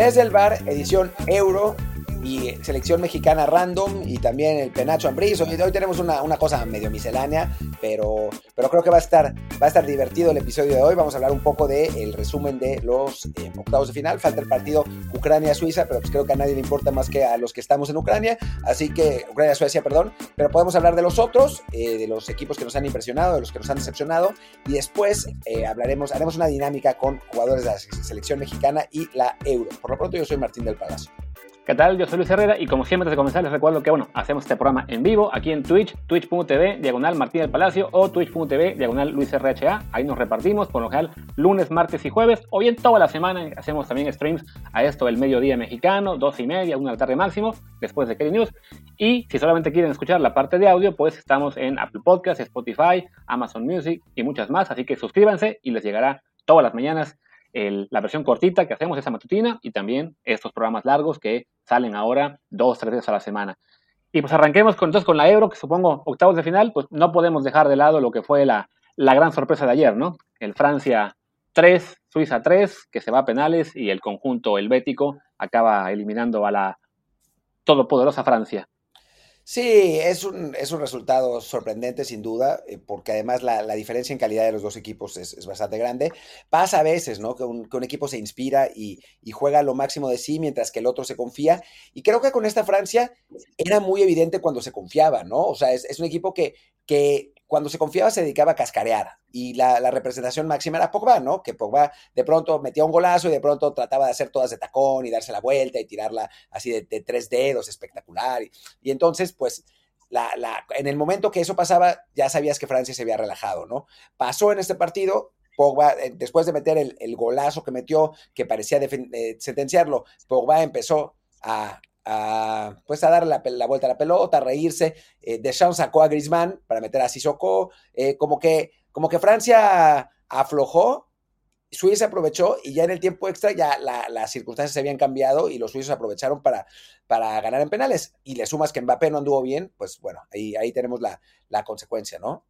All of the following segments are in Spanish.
Desde el bar, edición Euro y selección mexicana random y también el Penacho Ambris. Hoy, hoy tenemos una, una, cosa medio miscelánea, pero, pero creo que va a, estar, va a estar divertido el episodio de hoy. Vamos a hablar un poco del resumen de los eh, octavos de final. Falta el partido Ucrania-Suiza, pero pues creo que a nadie le importa más que a los que estamos en Ucrania. Así que, Ucrania-Suecia, perdón. Pero podemos hablar de los otros, eh, de los equipos que nos han impresionado, de los que nos han decepcionado. Y después eh, hablaremos, haremos una dinámica con jugadores de la selección mexicana y la Euro. Por lo pronto, yo soy Martín del Palacio. ¿Qué tal? Yo soy Luis Herrera y como siempre antes de comenzar les recuerdo que bueno, hacemos este programa en vivo aquí en Twitch, twitch.tv, diagonal Martín del Palacio o twitch.tv, diagonal Luis RHA. Ahí nos repartimos por lo general lunes, martes y jueves o bien toda la semana hacemos también streams a esto del mediodía mexicano, dos y media, una de la tarde máximo, después de Kelly News. Y si solamente quieren escuchar la parte de audio, pues estamos en Apple Podcasts, Spotify, Amazon Music y muchas más. Así que suscríbanse y les llegará todas las mañanas la versión cortita que hacemos, esa matutina, y también estos programas largos que salen ahora dos, tres veces a la semana. Y pues arranquemos con, entonces con la Euro, que supongo octavos de final, pues no podemos dejar de lado lo que fue la, la gran sorpresa de ayer, ¿no? El Francia 3, Suiza 3, que se va a penales, y el conjunto helvético acaba eliminando a la todopoderosa Francia. Sí, es un, es un resultado sorprendente sin duda, eh, porque además la, la, diferencia en calidad de los dos equipos es, bastante grande. Pasa a veces, ¿no? Que un, que un equipo se inspira y, y, juega lo máximo de sí mientras que el otro se confía. Y creo que con esta Francia era muy evidente cuando se confiaba, ¿no? O sea, es, es un equipo que, que cuando se confiaba se dedicaba a cascarear y la, representación máxima era Pogba, ¿no? Que Pogba de pronto metía un golazo y de pronto trataba de hacer todas de tacón y darse la vuelta y tirarla así de, tres dedos, espectacular. Y, entonces, pues, la, en el momento que eso pasaba, ya sabías que Francia se había relajado, ¿no? Pasó en este partido, Pogba, eh, después de meter el, el, golazo que metió, que parecía eh, sentenciarlo, Pogba empezó a, a, pues a darle la, vuelta a la pelota, a reírse. Eh, Deschamps sacó a Griezmann para meter a Sissoko. Eh, como, que, como que Francia aflojó, Suiza aprovechó y ya en el tiempo extra ya la, las circunstancias se habían cambiado y los suizos aprovecharon para, para ganar en penales. Y le sumas que Mbappé no anduvo bien, pues bueno, ahí, ahí tenemos la, la consecuencia, ¿no?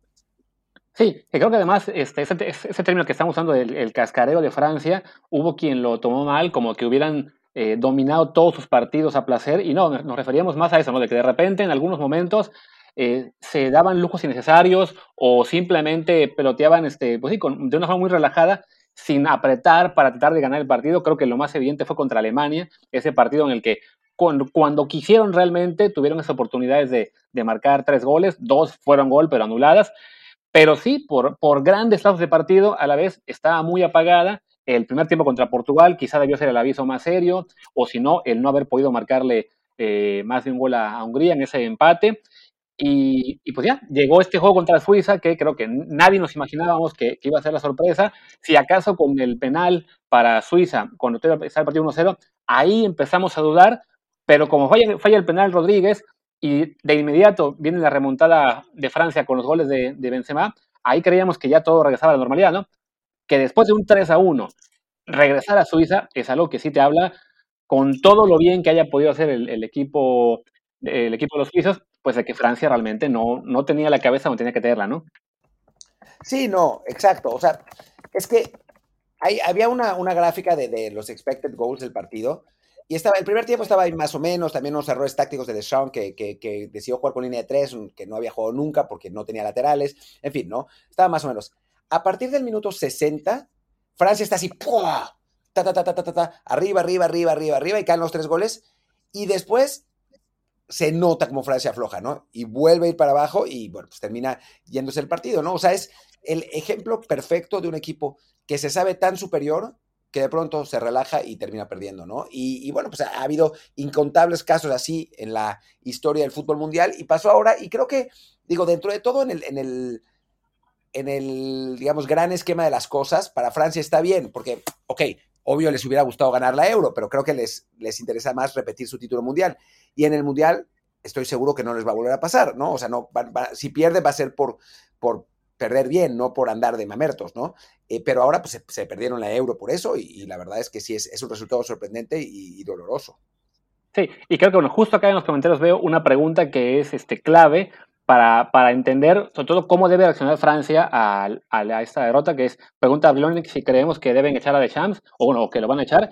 Sí, creo que además este, ese, ese, término que estamos usando, el, el cascareo de Francia, hubo quien lo tomó mal, como que hubieran eh, dominado todos sus partidos a placer, y no, nos referíamos más a eso, ¿no? de que de repente en algunos momentos eh, se daban lujos innecesarios o simplemente peloteaban este, pues sí, con, de una forma muy relajada, sin apretar para tratar de ganar el partido. Creo que lo más evidente fue contra Alemania, ese partido en el que cuando, cuando quisieron realmente tuvieron esas oportunidades de, de, marcar tres goles, dos fueron gol pero anuladas, pero sí, por, por grandes lazos de partido, a la vez estaba muy apagada el primer tiempo contra Portugal quizá debió ser el aviso más serio, o si no, el no haber podido marcarle eh, más de un gol a, Hungría en ese empate. Y, pues ya, llegó este juego contra Suiza que creo que nadie nos imaginábamos que, iba a ser la sorpresa. Si acaso con el penal para Suiza, cuando estaba el partido 1-0, ahí empezamos a dudar, pero como falla, el penal Rodríguez y de inmediato viene la remontada de Francia con los goles de Benzema, ahí creíamos que ya todo regresaba a la normalidad, ¿no? Que después de un 3 a 1 regresar a Suiza es algo que sí te habla con todo lo bien que haya podido hacer el, equipo el equipo de los suizos, pues de que Francia realmente no, no tenía la cabeza donde tenía que tenerla, ¿no? Sí, no, exacto. O sea, es que había una, una gráfica de, los expected goals del partido y estaba, el primer tiempo estaba ahí más o menos, también unos errores tácticos de Deschamps que, que decidió jugar con línea de tres, que no había jugado nunca porque no tenía laterales, en fin, ¿no? Estaba más o menos. A partir del minuto 60, Francia está así, ¡pua! Ta, ta, ta, ta, ta, ta, arriba, arriba, arriba, arriba, arriba, y caen los tres goles. Y después se nota como Francia afloja, ¿no? Y vuelve a ir para abajo y, bueno, pues termina yéndose el partido, ¿no? O sea, es el ejemplo perfecto de un equipo que se sabe tan superior que de pronto se relaja y termina perdiendo, ¿no? Y, bueno, pues ha habido incontables casos así en la historia del fútbol mundial y pasó ahora y creo que, digo, dentro de todo en el, en el en el, digamos, gran esquema de las cosas, para Francia está bien, porque, ok, obvio les hubiera gustado ganar la Euro, pero creo que les, les interesa más repetir su título mundial. Y en el mundial estoy seguro que no les va a volver a pasar, ¿no? O sea, no, va, va, si pierde va a ser por, por perder bien, no por andar de mamertos, ¿no? Eh, pero ahora pues se, perdieron la Euro por eso y, y, la verdad es que sí es, es un resultado sorprendente y, y, doloroso. Sí, y creo que bueno, justo acá en los comentarios veo una pregunta que es este, clave para, para, entender sobre todo cómo debe reaccionar Francia a, a, a esta derrota, que es, pregunta a Blonick si creemos que deben echar a Deschamps, o bueno, que lo van a echar.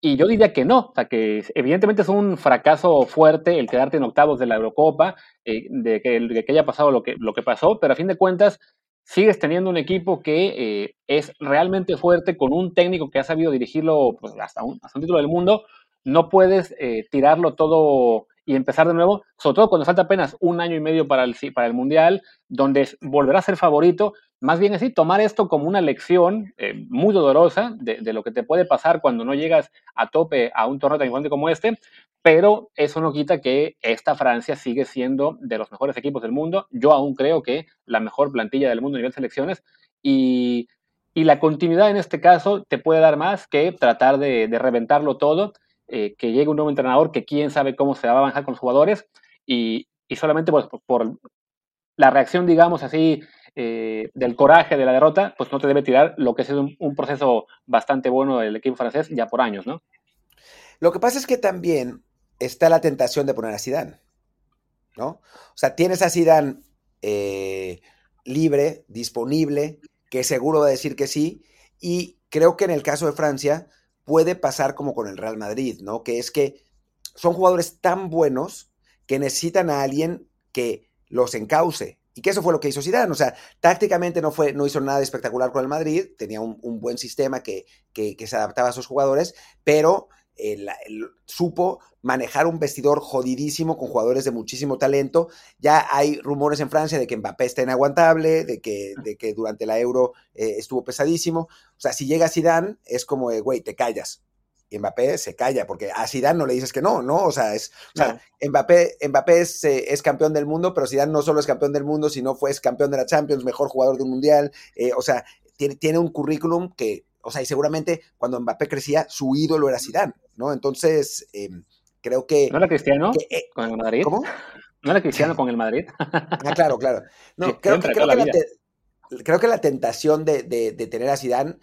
Y yo diría que no, o sea, que evidentemente es un fracaso fuerte el quedarte en octavos de la Eurocopa, eh, de, que, que, haya pasado lo que, lo que pasó, pero a fin de cuentas sigues teniendo un equipo que eh, es realmente fuerte, con un técnico que ha sabido dirigirlo pues, hasta, un, hasta, un, título del mundo, no puedes eh, tirarlo todo y empezar de nuevo, sobre todo cuando falta apenas un año y medio para el, para el Mundial, donde volverá a ser favorito, más bien así, tomar esto como una lección eh, muy dolorosa de, de, lo que te puede pasar cuando no llegas a tope a un torneo tan importante como este, pero eso no quita que esta Francia sigue siendo de los mejores equipos del mundo. Yo aún creo que la mejor plantilla del mundo a nivel de selecciones y, y la continuidad en este caso te puede dar más que tratar de, de reventarlo todo eh, que llegue un nuevo entrenador que quién sabe cómo se va a avanzar con los jugadores y, y solamente pues, por la reacción, digamos así, eh, del coraje de la derrota, pues no te debe tirar lo que es un, un, proceso bastante bueno del equipo francés ya por años, ¿no? Lo que pasa es que también está la tentación de poner a Zidane, ¿no? O sea, tienes a Zidane eh, libre, disponible, que seguro va a decir que sí, y creo que en el caso de Francia puede pasar como con el Real Madrid, ¿no? Que es que son jugadores tan buenos que necesitan a alguien que los encauce. Y que eso fue lo que hizo Zidane. O sea, tácticamente no, fue, no hizo nada espectacular con el Madrid, tenía un, buen sistema que, que, que, se adaptaba a sus jugadores, pero el, el, supo manejar un vestidor jodidísimo con jugadores de muchísimo talento. Ya hay rumores en Francia de que Mbappé está inaguantable, de que, de que durante la Euro eh, estuvo pesadísimo. O sea, si llega Zidane, es como, güey, te callas. Y Mbappé se calla, porque a Zidane no le dices que no, ¿no? O sea, es, o sea. Mbappé, Mbappé es, eh, es, campeón del mundo, pero Zidane no solo es campeón del mundo, sino fue campeón de la Champions, mejor jugador de un mundial. Eh, o sea, tiene, tiene un currículum que, o sea, y seguramente cuando Mbappé crecía, su ídolo era Zidane, ¿no? Entonces, eh, creo que... ¿No era Cristiano que, eh, con el Madrid? ¿Cómo? ¿No era Cristiano con el Madrid? ah, claro, claro. No, sí, creo, que, creo, que la te, creo, que, la tentación de, de, de, tener a Zidane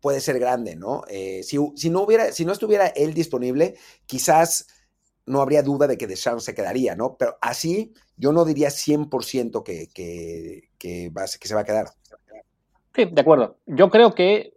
puede ser grande, ¿no? Eh, si, si, no hubiera, si no estuviera él disponible, quizás no habría duda de que Deschamps se quedaría, ¿no? Pero así yo no diría 100% que, que, que, va, que se va a quedar. Sí, de acuerdo. Yo creo que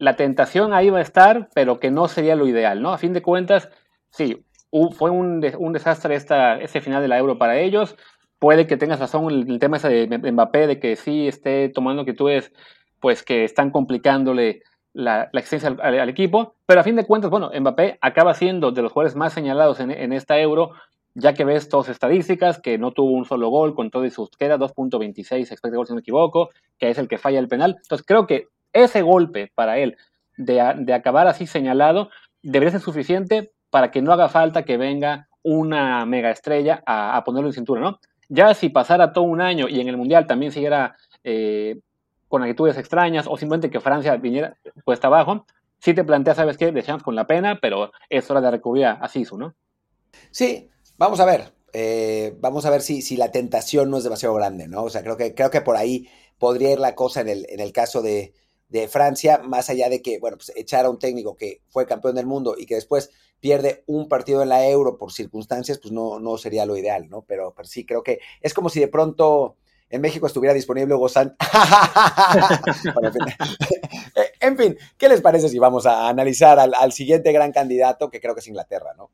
la tentación ahí va a estar, pero que no sería lo ideal, ¿no? A fin de cuentas, sí, fue un, un desastre esta, este final de la Euro para ellos. Puede que tengas razón el, tema ese de Mbappé, de que sí esté tomando actitudes, pues que están complicándole la, la existencia al, equipo. Pero a fin de cuentas, bueno, Mbappé acaba siendo de los jugadores más señalados en, en esta Euro, ya que ves todas estadísticas, que no tuvo un solo gol con todo y sus queda 2.26 expected goals si no me equivoco, que es el que falla el penal. Entonces creo que ese golpe para él de, de, acabar así señalado debería ser suficiente para que no haga falta que venga una mega estrella a, ponerlo en cintura, ¿no? Ya si pasara todo un año y en el Mundial también siguiera eh, con actitudes extrañas o simplemente que Francia viniera puesta abajo, sí te planteas, ¿sabes qué? Deschamps con la pena, pero es hora de recurrir a Sisu, ¿no? Sí, vamos a ver. Eh, vamos a ver si, si, la tentación no es demasiado grande, ¿no? O sea, creo que, creo que por ahí podría ir la cosa en el, en el caso de, de Francia, más allá de que, bueno, pues echar a un técnico que fue campeón del mundo y que después pierde un partido en la Euro por circunstancias, pues no, no sería lo ideal, ¿no? Pero, pero sí, creo que es como si de pronto en México estuviera disponible Hugo Sánchez. bueno, en, fin. ¿qué les parece si vamos a analizar al, al, siguiente gran candidato, que creo que es Inglaterra, ¿no?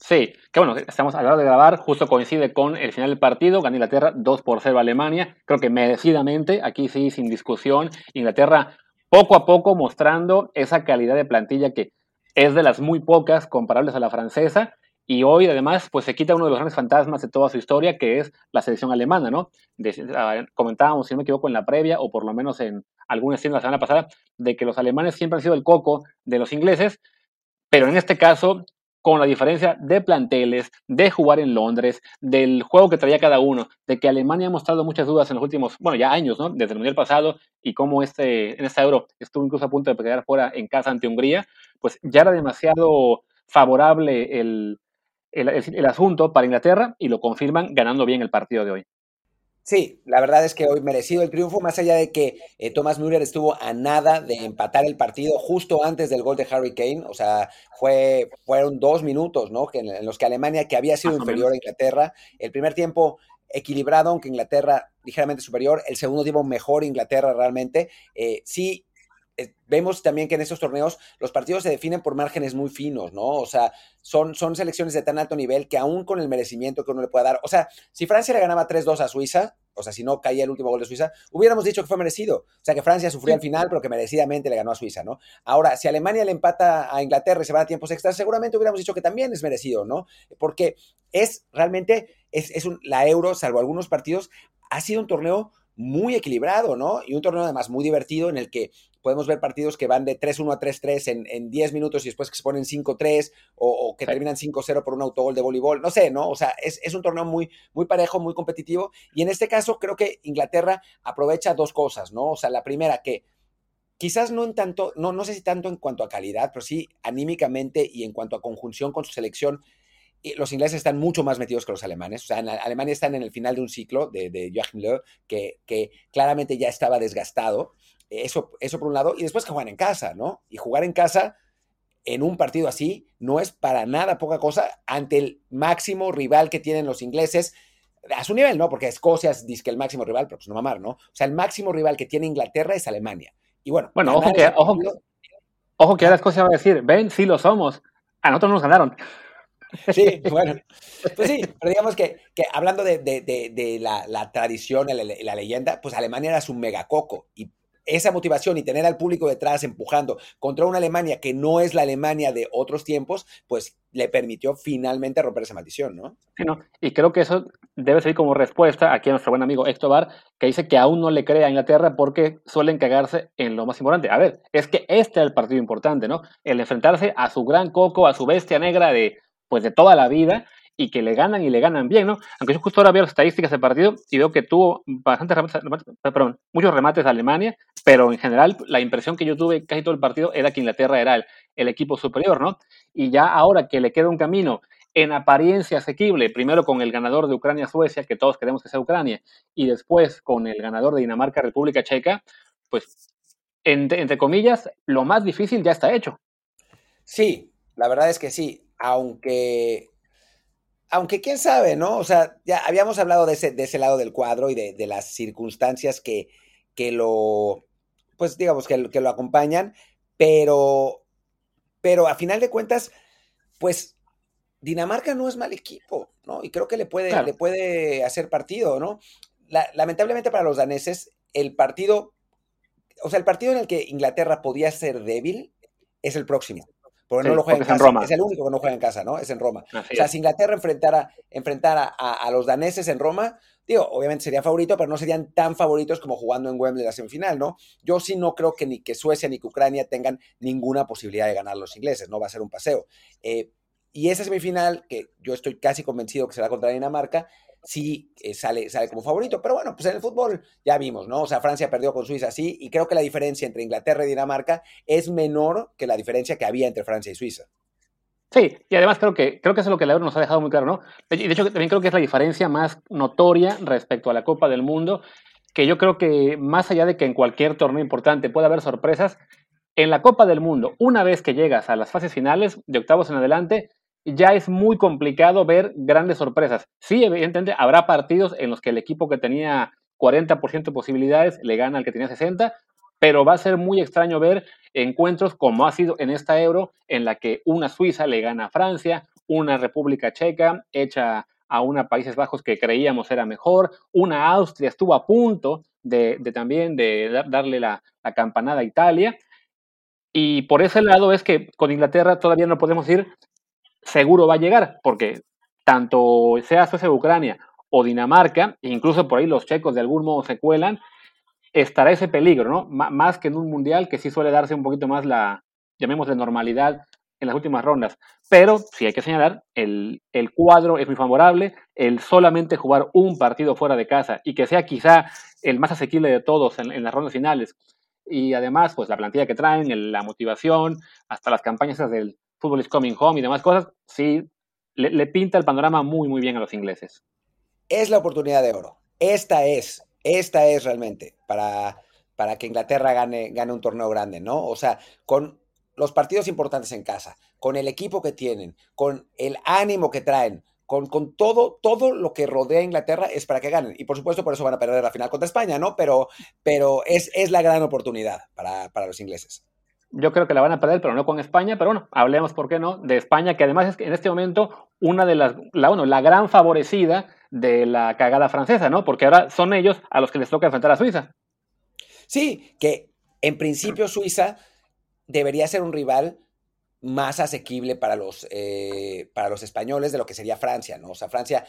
Sí, que bueno, estamos a la hora de grabar, justo coincide con el final del partido, gana Inglaterra 2 por 0 a Alemania, creo que merecidamente, aquí sí, sin discusión, Inglaterra poco a poco mostrando esa calidad de plantilla que es de las muy pocas comparables a la francesa, y hoy además pues se quita uno de los grandes fantasmas de toda su historia, que es la selección alemana, ¿no? De, comentábamos, si no me equivoco, en la previa, o por lo menos en algún escena la semana pasada, de que los alemanes siempre han sido el coco de los ingleses, pero en este caso con la diferencia de planteles, de jugar en Londres, del juego que traía cada uno, de que Alemania ha mostrado muchas dudas en los últimos, bueno, ya años, ¿no? Desde el Mundial pasado y cómo este, en esta Euro estuvo incluso a punto de quedar fuera en casa ante Hungría, pues ya era demasiado favorable el, el, asunto para Inglaterra y lo confirman ganando bien el partido de hoy. Sí, la verdad es que hoy merecido el triunfo, más allá de que eh, Thomas Müller estuvo a nada de empatar el partido justo antes del gol de Harry Kane, o sea, fue, fueron dos minutos, ¿no? Que en, en los que Alemania, que había sido inferior a Inglaterra, el primer tiempo equilibrado, aunque Inglaterra ligeramente superior, el segundo tiempo mejor Inglaterra realmente, eh, sí vemos también que en estos torneos los partidos se definen por márgenes muy finos, ¿no? O sea, son, son selecciones de tan alto nivel que aún con el merecimiento que uno le pueda dar, o sea, si Francia le ganaba 3-2 a Suiza, o sea, si no caía el último gol de Suiza, hubiéramos dicho que fue merecido. O sea, que Francia sufrió al final, pero que merecidamente le ganó a Suiza, ¿no? Ahora, si Alemania le empata a Inglaterra y se va a tiempos extras, seguramente hubiéramos dicho que también es merecido, ¿no? Porque es realmente, es, es un, la Euro, salvo algunos partidos, ha sido un torneo muy equilibrado, ¿no? Y un torneo además muy divertido en el que podemos ver partidos que van de 3-1 a 3-3 en, en 10 minutos y después que se ponen 5-3 o, que terminan 5-0 por un autogol de voleibol, no sé, ¿no? O sea, es, es, un torneo muy, muy parejo, muy competitivo y en este caso creo que Inglaterra aprovecha dos cosas, ¿no? O sea, la primera que quizás no en tanto, no, no sé si tanto en cuanto a calidad, pero sí anímicamente y en cuanto a conjunción con su selección, los ingleses están mucho más metidos que los alemanes. O sea, en Alemania están en el final de un ciclo de, de Joachim Löw que, que, claramente ya estaba desgastado. Eso, eso por un lado. Y después que juegan en casa, ¿no? Y jugar en casa en un partido así no es para nada poca cosa ante el máximo rival que tienen los ingleses. A su nivel, ¿no? Porque Escocia es que el máximo rival, pero pues no mamar, ¿no? O sea, el máximo rival que tiene Inglaterra es Alemania. Y bueno, bueno ojo que, ojo, ojo que ahora Escocia va a decir, ven, sí lo somos. A nosotros nos ganaron. Sí, bueno, pues sí, pero digamos que, que hablando de, de, la, tradición, la, leyenda, pues Alemania era su megacoco y esa motivación y tener al público detrás empujando contra una Alemania que no es la Alemania de otros tiempos, pues le permitió finalmente romper esa maldición, ¿no? Sí, no. Y creo que eso debe ser como respuesta aquí a nuestro buen amigo Héctor que dice que aún no le cree a Inglaterra porque suelen cagarse en lo más importante. A ver, es que este es el partido importante, ¿no? El enfrentarse a su gran coco, a su bestia negra de pues de toda la vida y que le ganan y le ganan bien, ¿no? Aunque yo justo ahora veo las estadísticas del partido y veo que tuvo bastantes remates, perdón, muchos remates de Alemania, pero en general la impresión que yo tuve casi todo el partido era que Inglaterra era el, el equipo superior, ¿no? Y ya ahora que le queda un camino en apariencia asequible, primero con el ganador de Ucrania-Suecia, que todos queremos que sea Ucrania, y después con el ganador de Dinamarca-República Checa, pues, entre, entre comillas, lo más difícil ya está hecho. Sí, la verdad es que sí aunque, aunque quién sabe, ¿no? O sea, ya habíamos hablado de ese, de ese lado del cuadro y de, de las circunstancias que, que, lo, pues digamos, que, que, lo acompañan, pero, pero a final de cuentas, pues Dinamarca no es mal equipo, ¿no? Y creo que le puede, claro. le puede hacer partido, ¿no? La, lamentablemente para los daneses, el partido, o sea, el partido en el que Inglaterra podía ser débil es el próximo porque sí, no lo juega en casa. En Roma. Es el único que no juega en casa, ¿no? Es en Roma. Así o sea, es. si Inglaterra enfrentara, enfrentara a, a, los daneses en Roma, digo, obviamente sería favorito, pero no serían tan favoritos como jugando en Wembley la semifinal, ¿no? Yo sí no creo que ni que Suecia ni que Ucrania tengan ninguna posibilidad de ganar los ingleses, no va a ser un paseo. Eh, y esa semifinal, que yo estoy casi convencido que será contra Dinamarca, sí eh, sale, sale como favorito. Pero bueno, pues en el fútbol ya vimos, ¿no? O sea, Francia perdió con Suiza, sí, y creo que la diferencia entre Inglaterra y Dinamarca es menor que la diferencia que había entre Francia y Suiza. Sí, y además creo que, creo que eso es lo que la Euro nos ha dejado muy claro, ¿no? Y de hecho también creo que es la diferencia más notoria respecto a la Copa del Mundo, que yo creo que más allá de que en cualquier torneo importante pueda haber sorpresas, en la Copa del Mundo, una vez que llegas a las fases finales, de octavos en adelante, ya es muy complicado ver grandes sorpresas. Sí, evidentemente habrá partidos en los que el equipo que tenía 40% de posibilidades le gana al que tenía 60, pero va a ser muy extraño ver encuentros como ha sido en esta Euro, en la que una Suiza le gana a Francia, una República Checa hecha a una Países Bajos que creíamos era mejor, una Austria estuvo a punto de, también de darle la campanada a Italia. Y por ese lado es que con Inglaterra todavía no podemos ir seguro va a llegar, porque tanto sea Suecia, Ucrania o Dinamarca, incluso por ahí los checos de algún modo se cuelan, estará ese peligro, ¿no? Más que en un mundial que sí suele darse un poquito más la, llamémosle normalidad en las últimas rondas. Pero sí hay que señalar, el, el cuadro es muy favorable, el solamente jugar un partido fuera de casa y que sea quizá el más asequible de todos en, las rondas finales. Y además, pues la plantilla que traen, la motivación, hasta las campañas del Football is Coming Home y demás cosas, sí le, pinta el panorama muy, muy bien a los ingleses. Es la oportunidad de oro. Esta es, esta es realmente para, para que Inglaterra gane, gane un torneo grande, ¿no? O sea, con los partidos importantes en casa, con el equipo que tienen, con el ánimo que traen, con, con, todo, todo lo que rodea a Inglaterra es para que ganen. Y por supuesto, por eso van a perder la final contra España, ¿no? Pero, pero es, es la gran oportunidad para, para los ingleses. Yo creo que la van a perder, pero no con España. Pero bueno, hablemos, ¿por qué no? De España, que además es en este momento una de las, la, bueno, la gran favorecida de la cagada francesa, ¿no? Porque ahora son ellos a los que les toca enfrentar a Suiza. Sí, que en principio Suiza debería ser un rival más asequible para los, eh, para los españoles de lo que sería Francia, ¿no? O sea, Francia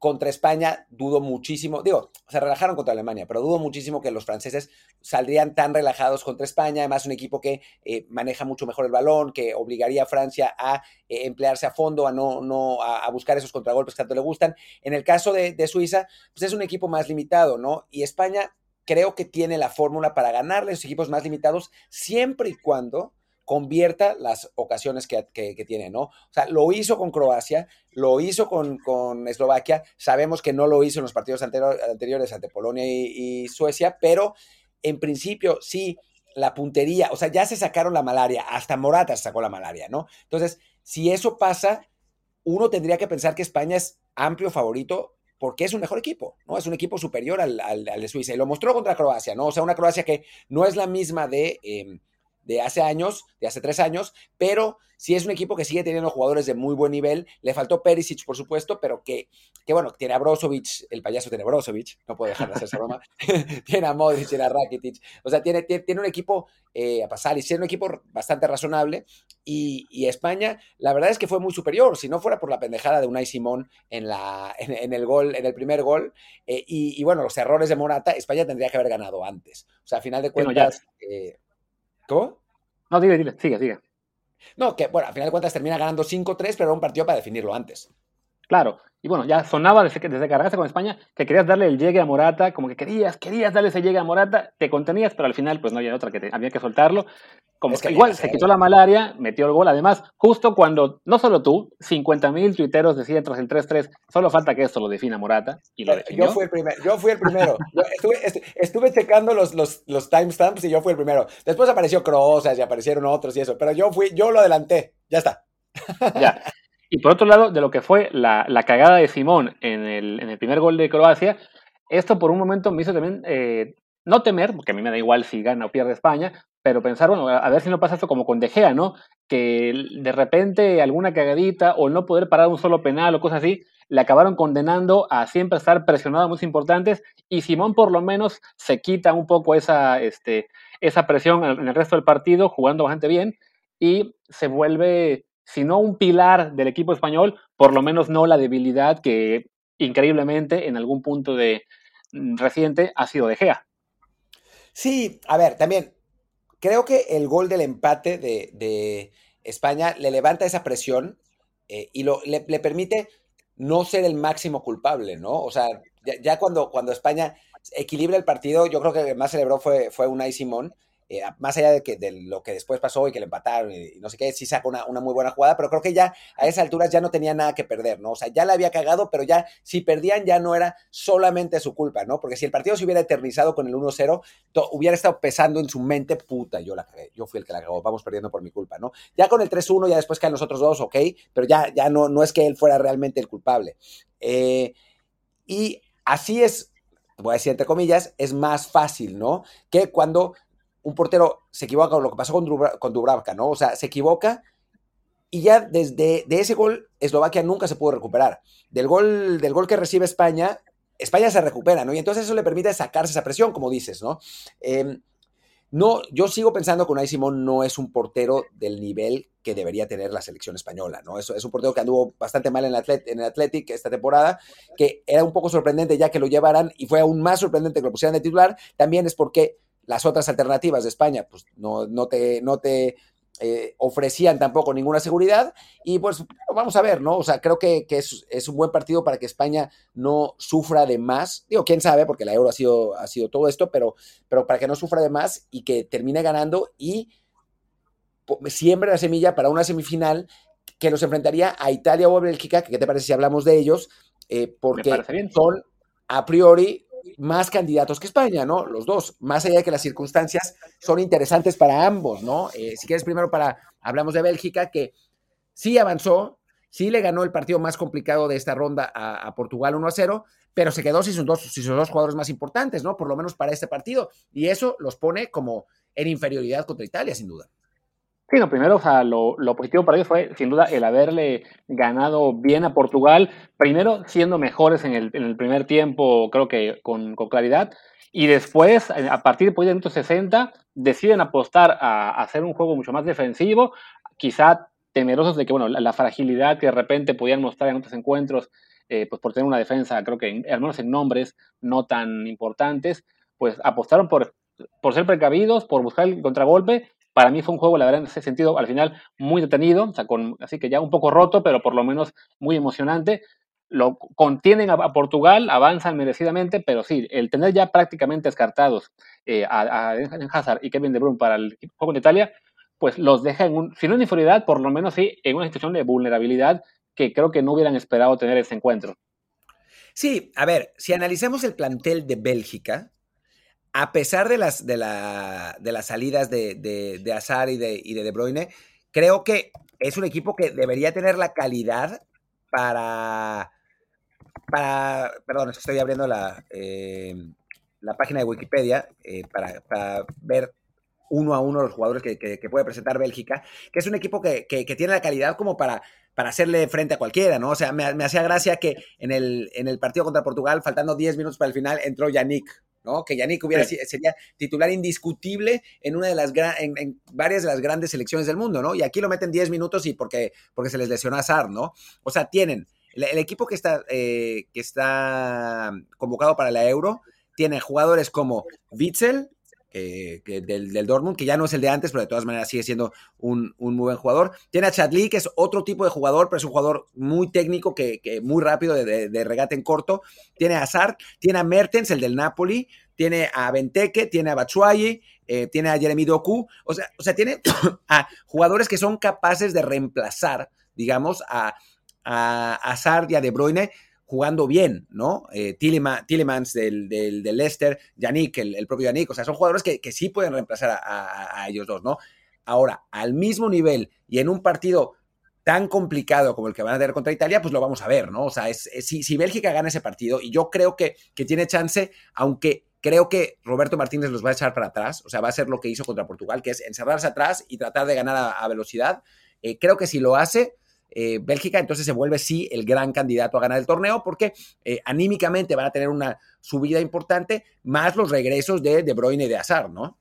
contra España dudo muchísimo, digo, se relajaron contra Alemania, pero dudo muchísimo que los franceses saldrían tan relajados contra España, además un equipo que eh, maneja mucho mejor el balón, que obligaría a Francia a eh, emplearse a fondo, a no, no, a, buscar esos contragolpes que tanto le gustan. En el caso de, Suiza, pues es un equipo más limitado, ¿no? Y España creo que tiene la fórmula para ganarle a los equipos más limitados siempre y cuando convierta las ocasiones que, tiene, ¿no? O sea, lo hizo con Croacia, lo hizo con, con Eslovaquia, sabemos que no lo hizo en los partidos anteriores ante Polonia y, Suecia, pero en principio sí, la puntería, o sea, ya se sacaron la malaria, hasta Morata se sacó la malaria, ¿no? Entonces, si eso pasa, uno tendría que pensar que España es amplio favorito porque es un mejor equipo, ¿no? Es un equipo superior al, de Suiza y lo mostró contra Croacia, ¿no? O sea, una Croacia que no es la misma de... Em, de hace años, de hace tres años, pero sí es un equipo que sigue teniendo jugadores de muy buen nivel. Le faltó Perisic, por supuesto, pero que, que bueno, tiene a Brozovic, el payaso tiene a Brozovic, no puedo dejar de hacer esa broma. tiene a Modric, tiene a Rakitic. O sea, tiene, tiene, un equipo eh, a pasar y tiene un equipo bastante razonable. Y, España, la verdad es que fue muy superior. Si no fuera por la pendejada de Unai Simón en, la, en, el gol, en el primer gol, eh, y, bueno, los errores de Morata, España tendría que haber ganado antes. O sea, a final de cuentas. Eh, ¿Cómo? No, dile, dile, sigue, sigue. No, que bueno, al final de cuentas termina ganando 5-3, pero era un partido para definirlo antes. Claro, y bueno, ya sonaba desde, desde cargarse con España que querías darle el llegue a Morata, como que querías, querías darle ese llegue a Morata, te contenías, pero al final pues no había otra que te, había que soltarlo. Como que igual se quitó la malaria, metió el gol. Además, justo cuando, no solo tú, 50.000 tuiteros decían tras el 3-3, solo falta que esto lo defina Morata. Y lo definió. Yo fui el, primer, yo fui el primero. estuve, estuve, checando los, los, los, timestamps y yo fui el primero. Después apareció Crozas y aparecieron otros y eso, pero yo fui, yo lo adelanté. Ya está. Ya. Y por otro lado, de lo que fue la, la cagada de Simón en el, en el, primer gol de Croacia, esto por un momento me hizo también eh, no temer, porque a mí me da igual si gana o pierde España, pero pensar, bueno, a ver si no pasa esto como con De Gea, ¿no? Que de repente alguna cagadita o no poder parar un solo penal o cosas así, le acabaron condenando a siempre estar presionado a muy importantes y Simón por lo menos se quita un poco esa, este, esa presión en el resto del partido, jugando bastante bien y se vuelve, si no un pilar del equipo español, por lo menos no la debilidad que increíblemente en algún punto de mm, reciente ha sido De Gea. Sí, a ver, también creo que el gol del empate de, España le levanta esa presión eh, y lo, le, permite no ser el máximo culpable, ¿no? O sea, ya, cuando, cuando España equilibra el partido, yo creo que el que más celebró fue, fue Unai Simón, eh, más allá de, que, de lo que después pasó y que le empataron y, no sé qué, sí sacó una, muy buena jugada, pero creo que ya a esas alturas ya no tenía nada que perder, ¿no? O sea, ya la había cagado, pero ya si perdían ya no era solamente su culpa, ¿no? Porque si el partido se hubiera eternizado con el 1-0, hubiera estado pesando en su mente, puta, yo la cagué, yo fui el que la cagó, vamos perdiendo por mi culpa, ¿no? Ya con el 3-1, ya después caen los otros dos, ok, pero ya, ya no, no es que él fuera realmente el culpable. Eh, y así es, voy a decir entre comillas, es más fácil, ¿no? Que cuando un portero se equivoca con lo que pasó con, Dubravka, ¿no? O sea, se equivoca y ya desde de ese gol Eslovaquia nunca se pudo recuperar. Del gol, del gol que recibe España, España se recupera, ¿no? Y entonces eso le permite sacarse esa presión, como dices, ¿no? Em, no, yo sigo pensando que Unai Simón no es un portero del nivel que debería tener la selección española, ¿no? Es, un portero que anduvo bastante mal en en el Athletic esta temporada, que era un poco sorprendente ya que lo llevaran y fue aún más sorprendente que lo pusieran de titular, también es porque las otras alternativas de España pues no, no te, no te eh, ofrecían tampoco ninguna seguridad. Y pues vamos a ver, ¿no? O sea, creo que, es, un buen partido para que España no sufra de más, digo, quién sabe, porque la euro ha sido, ha sido todo esto, pero, pero para que no sufra de más y que termine ganando y siembre la semilla para una semifinal que nos enfrentaría a Italia o a Bélgica, que qué te parece si hablamos de ellos, eh, porque son a priori más candidatos que España, ¿no? Los dos, más allá de que las circunstancias son interesantes para ambos, ¿no? Eh, si quieres primero para, hablamos de Bélgica, que sí avanzó, sí le ganó el partido más complicado de esta ronda a, Portugal 1 a 0, pero se quedó sin dos, sin sus dos jugadores más importantes, ¿no? Por lo menos para este partido. Y eso los pone como en inferioridad contra Italia, sin duda. Sí, no, primero, o sea, lo, positivo para ellos fue, sin duda, el haberle ganado bien a Portugal, primero siendo mejores en el, en el primer tiempo, creo que con, claridad, y después, a partir de el 60, deciden apostar a, hacer un juego mucho más defensivo, quizá temerosos de que, bueno, la, fragilidad que de repente podían mostrar en otros encuentros, eh, pues por tener una defensa, creo que al menos en nombres no tan importantes, pues apostaron por, por ser precavidos, por buscar el contragolpe para mí fue un juego, la verdad, en ese sentido, al final muy detenido, o sea, con, así que ya un poco roto, pero por lo menos muy emocionante. Lo contienen a, Portugal, avanzan merecidamente, pero sí, el tener ya prácticamente descartados eh, a, a, Hazard y Kevin De Bruyne para el juego de Italia, pues los deja en un, si no en inferioridad, por lo menos sí en una situación de vulnerabilidad que creo que no hubieran esperado tener ese encuentro. Sí, a ver, si analizamos el plantel de Bélgica, a pesar de las, de la, de las salidas de, de, de Azar y de, y de De Bruyne, creo que es un equipo que debería tener la calidad para, para perdón, estoy abriendo la, eh, la página de Wikipedia eh, para, para, ver uno a uno los jugadores que, que, puede presentar Bélgica, que es un equipo que, que, tiene la calidad como para, para hacerle frente a cualquiera, ¿no? O sea, me, me hacía gracia que en el, en el partido contra Portugal, faltando 10 minutos para el final, entró Yannick, ¿no? Que Yannick hubiera, sería titular indiscutible en una de las en, varias de las grandes selecciones del mundo, ¿no? Y aquí lo meten 10 minutos y porque, porque se les lesionó a Sar, ¿no? O sea, tienen el, equipo que está, eh, que está convocado para la Euro, tiene jugadores como Witzel, eh, del, del, Dortmund, que ya no es el de antes, pero de todas maneras sigue siendo un, muy buen jugador. Tiene a Chadli, que es otro tipo de jugador, pero es un jugador muy técnico, que, muy rápido de, regate en corto. Tiene a Sart, tiene a Mertens, el del Napoli, tiene a Benteke, tiene a Batshuayi, eh, tiene a Jeremy Doku, o sea, o sea, tiene a jugadores que son capaces de reemplazar, digamos, a, a, y a De Bruyne jugando bien, ¿no? Eh, Tillemans del, del, Leicester, Yannick, el, propio Yannick, o sea, son jugadores que, sí pueden reemplazar a, ellos dos, ¿no? Ahora, al mismo nivel y en un partido tan complicado como el que van a tener contra Italia, pues lo vamos a ver, ¿no? O sea, es, si, Bélgica gana ese partido, y yo creo que, que tiene chance, aunque creo que Roberto Martínez los va a echar para atrás, o sea, va a hacer lo que hizo contra Portugal, que es encerrarse atrás y tratar de ganar a, velocidad. Eh, creo que si lo hace, eh, Bélgica, entonces se vuelve sí el gran candidato a ganar el torneo porque eh, anímicamente van a tener una subida importante, más los regresos de De Bruyne y de Azar, ¿no?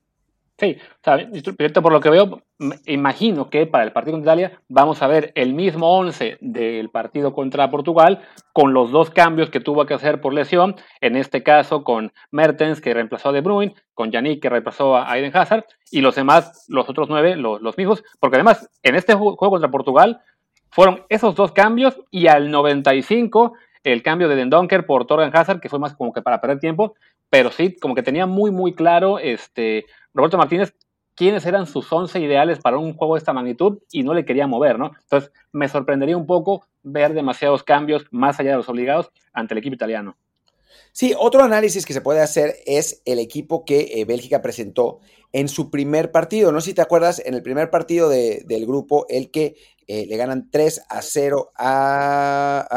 Sí, o por lo que veo, imagino que para el partido contra Italia vamos a ver el mismo 11 del partido contra Portugal con los dos cambios que tuvo que hacer por lesión, en este caso con Mertens que reemplazó a De Bruyne, con Yannick que reemplazó a Aiden Hazard y los demás, los otros nueve, los, los mismos, porque además en este juego contra Portugal fueron esos dos cambios y al 95 el cambio de Dendonker por Torgan Hazard, que fue más como que para perder tiempo, pero sí, como que tenía muy, muy claro este, Roberto Martínez quiénes eran sus 11 ideales para un juego de esta magnitud y no le quería mover, ¿no? Entonces, me sorprendería un poco ver demasiados cambios más allá de los obligados ante el equipo italiano. Sí, otro análisis que se puede hacer es el equipo que eh, Bélgica presentó en su primer partido. No sé si te acuerdas, en el primer partido del grupo, el que eh, le ganan 3 a 0 a...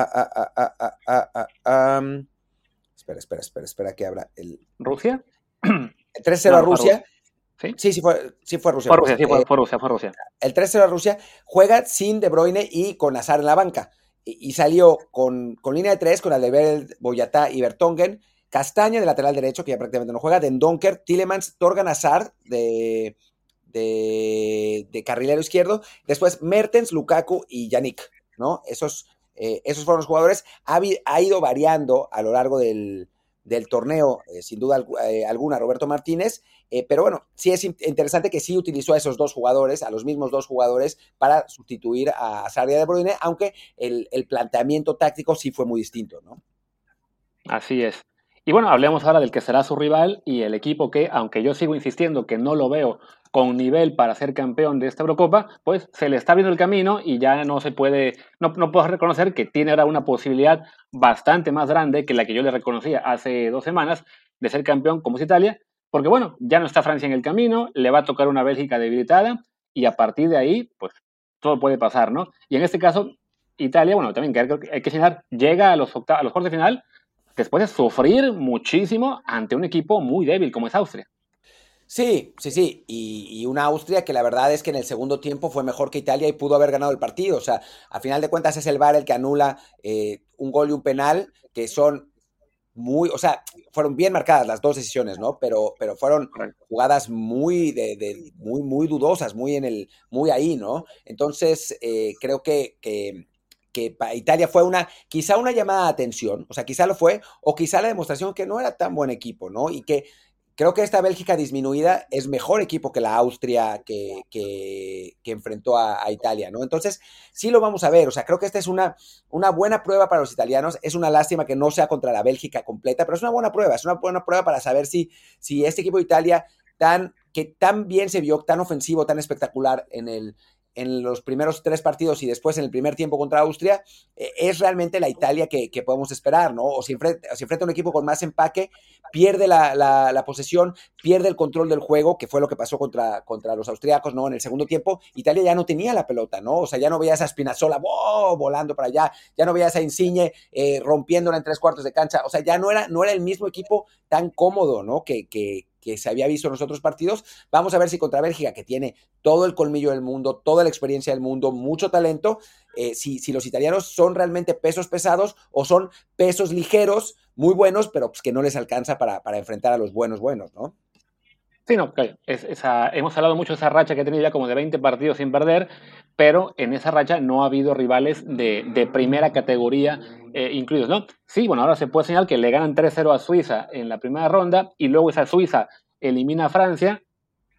espera, espera, espera, espera que abra el... ¿Rusia? 3-0 a Rusia. ¿Sí? sí, sí fue, sí fue Rusia. Fue Rusia, sí, fue, Rusia, fue Rusia. El 3-0 a Rusia juega sin De Bruyne y con Azar en la banca y, salió con, línea de tres, con Aldebert, Boyatá y Bertongen, Castaña de lateral derecho, que ya prácticamente no juega, Dendonker, Tillemans, Torgan Azar de, de, carrilero izquierdo, después Mertens, Lukaku y Yannick, ¿no? Esos, eh, esos fueron los jugadores. Ha, ido variando a lo largo del, torneo, eh, sin duda eh, alguna, Roberto Martínez, eh, pero bueno, sí es interesante que sí utilizó a esos dos jugadores, a los mismos dos jugadores, para sustituir a Sarria de Bruyne, aunque el, planteamiento táctico sí fue muy distinto, ¿no? Así es. Y bueno, hablemos ahora del que será su rival y el equipo que, aunque yo sigo insistiendo que no lo veo con nivel para ser campeón de esta Eurocopa, pues se le está viendo el camino y ya no se puede, no, no puedo reconocer que tiene ahora una posibilidad bastante más grande que la que yo le reconocía hace dos semanas de ser campeón como es Italia, porque bueno, ya no está Francia en el camino, le va a tocar una Bélgica debilitada y a partir de ahí, pues todo puede pasar, ¿no? Y en este caso, Italia, bueno, también hay que señalar, llega a los, a los cuartos de final después de sufrir muchísimo ante un equipo muy débil como es Austria. Sí, sí, sí. Y, una Austria que la verdad es que en el segundo tiempo fue mejor que Italia y pudo haber ganado el partido. O sea, a final de cuentas es el VAR el que anula eh, un gol y un penal, que son muy, o sea, fueron bien marcadas las dos decisiones, ¿no? Pero, pero fueron jugadas muy, de, muy, muy dudosas, muy en el, muy ahí, ¿no? Entonces, eh, creo que, que, que, para Italia fue una, quizá una llamada de atención, o sea, quizá lo fue, o quizá la demostración que no era tan buen equipo, ¿no? Y que Creo que esta Bélgica disminuida es mejor equipo que la Austria que, que, enfrentó a, Italia, ¿no? Entonces, sí lo vamos a ver. O sea, creo que esta es una, una buena prueba para los italianos. Es una lástima que no sea contra la Bélgica completa, pero es una buena prueba. Es una buena prueba para saber si, si este equipo de Italia, tan, que tan bien se vio, tan ofensivo, tan espectacular en el, en los primeros tres partidos y después en el primer tiempo contra Austria, eh, es realmente la Italia que, podemos esperar, ¿no? O si, enfrenta, un equipo con más empaque, pierde la, posesión, pierde el control del juego, que fue lo que pasó contra, contra los austriacos, ¿no? En el segundo tiempo, Italia ya no tenía la pelota, ¿no? O sea, ya no veía esa Spinazzola volando para allá, ya no veía esa Insigne eh, rompiéndola en tres cuartos de cancha, o sea, ya no era, no era el mismo equipo tan cómodo, ¿no? Que, que, que se había visto en los otros partidos. Vamos a ver si contra Bélgica, que tiene todo el colmillo del mundo, toda la experiencia del mundo, mucho talento, eh, si, si, los italianos son realmente pesos pesados o son pesos ligeros, muy buenos, pero pues que no les alcanza para, enfrentar a los buenos buenos, ¿no? Sí, no, hemos hablado mucho de esa racha que ha tenido ya como de 20 partidos sin perder, pero en esa racha no ha habido rivales de, primera categoría eh, incluidos, ¿no? Sí, bueno, ahora se puede señalar que le ganan 3-0 a Suiza en la primera ronda y luego esa Suiza elimina a Francia,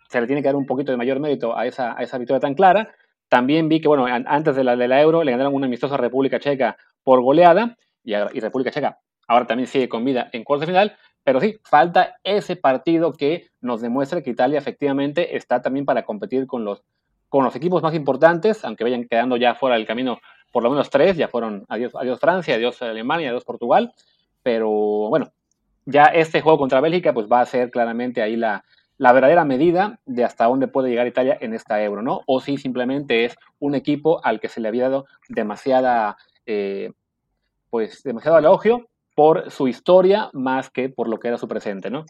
se le tiene que dar un poquito de mayor mérito a esa, victoria tan clara. También vi que, bueno, antes de la, de la Euro le ganaron una amistosa República Checa por goleada y, y República Checa ahora también sigue con vida en cuarto final, pero sí, falta ese partido que nos demuestre que Italia efectivamente está también para competir con los con los equipos más importantes, aunque vayan quedando ya fuera del camino por lo menos tres, ya fueron adiós, adiós Francia, adiós Alemania, adiós Portugal, pero bueno, ya este juego contra Bélgica pues va a ser claramente ahí la, la verdadera medida de hasta dónde puede llegar Italia en esta euro, ¿no? O si simplemente es un equipo al que se le había dado demasiada, eh, pues demasiado elogio por su historia más que por lo que era su presente, ¿no?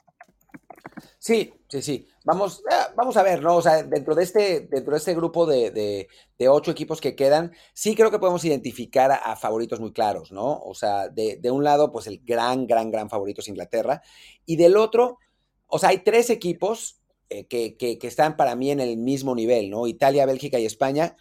Sí, sí, sí. Vamos, eh, vamos a ver, ¿no? O sea, dentro de este, dentro de este grupo de, ocho equipos que quedan, sí creo que podemos identificar a, favoritos muy claros, ¿no? O sea, de, un lado, pues el gran, gran, gran favorito es Inglaterra. Y del otro, o sea, hay tres equipos eh, que, que, que, están para mí en el mismo nivel, ¿no? Italia, Bélgica y España.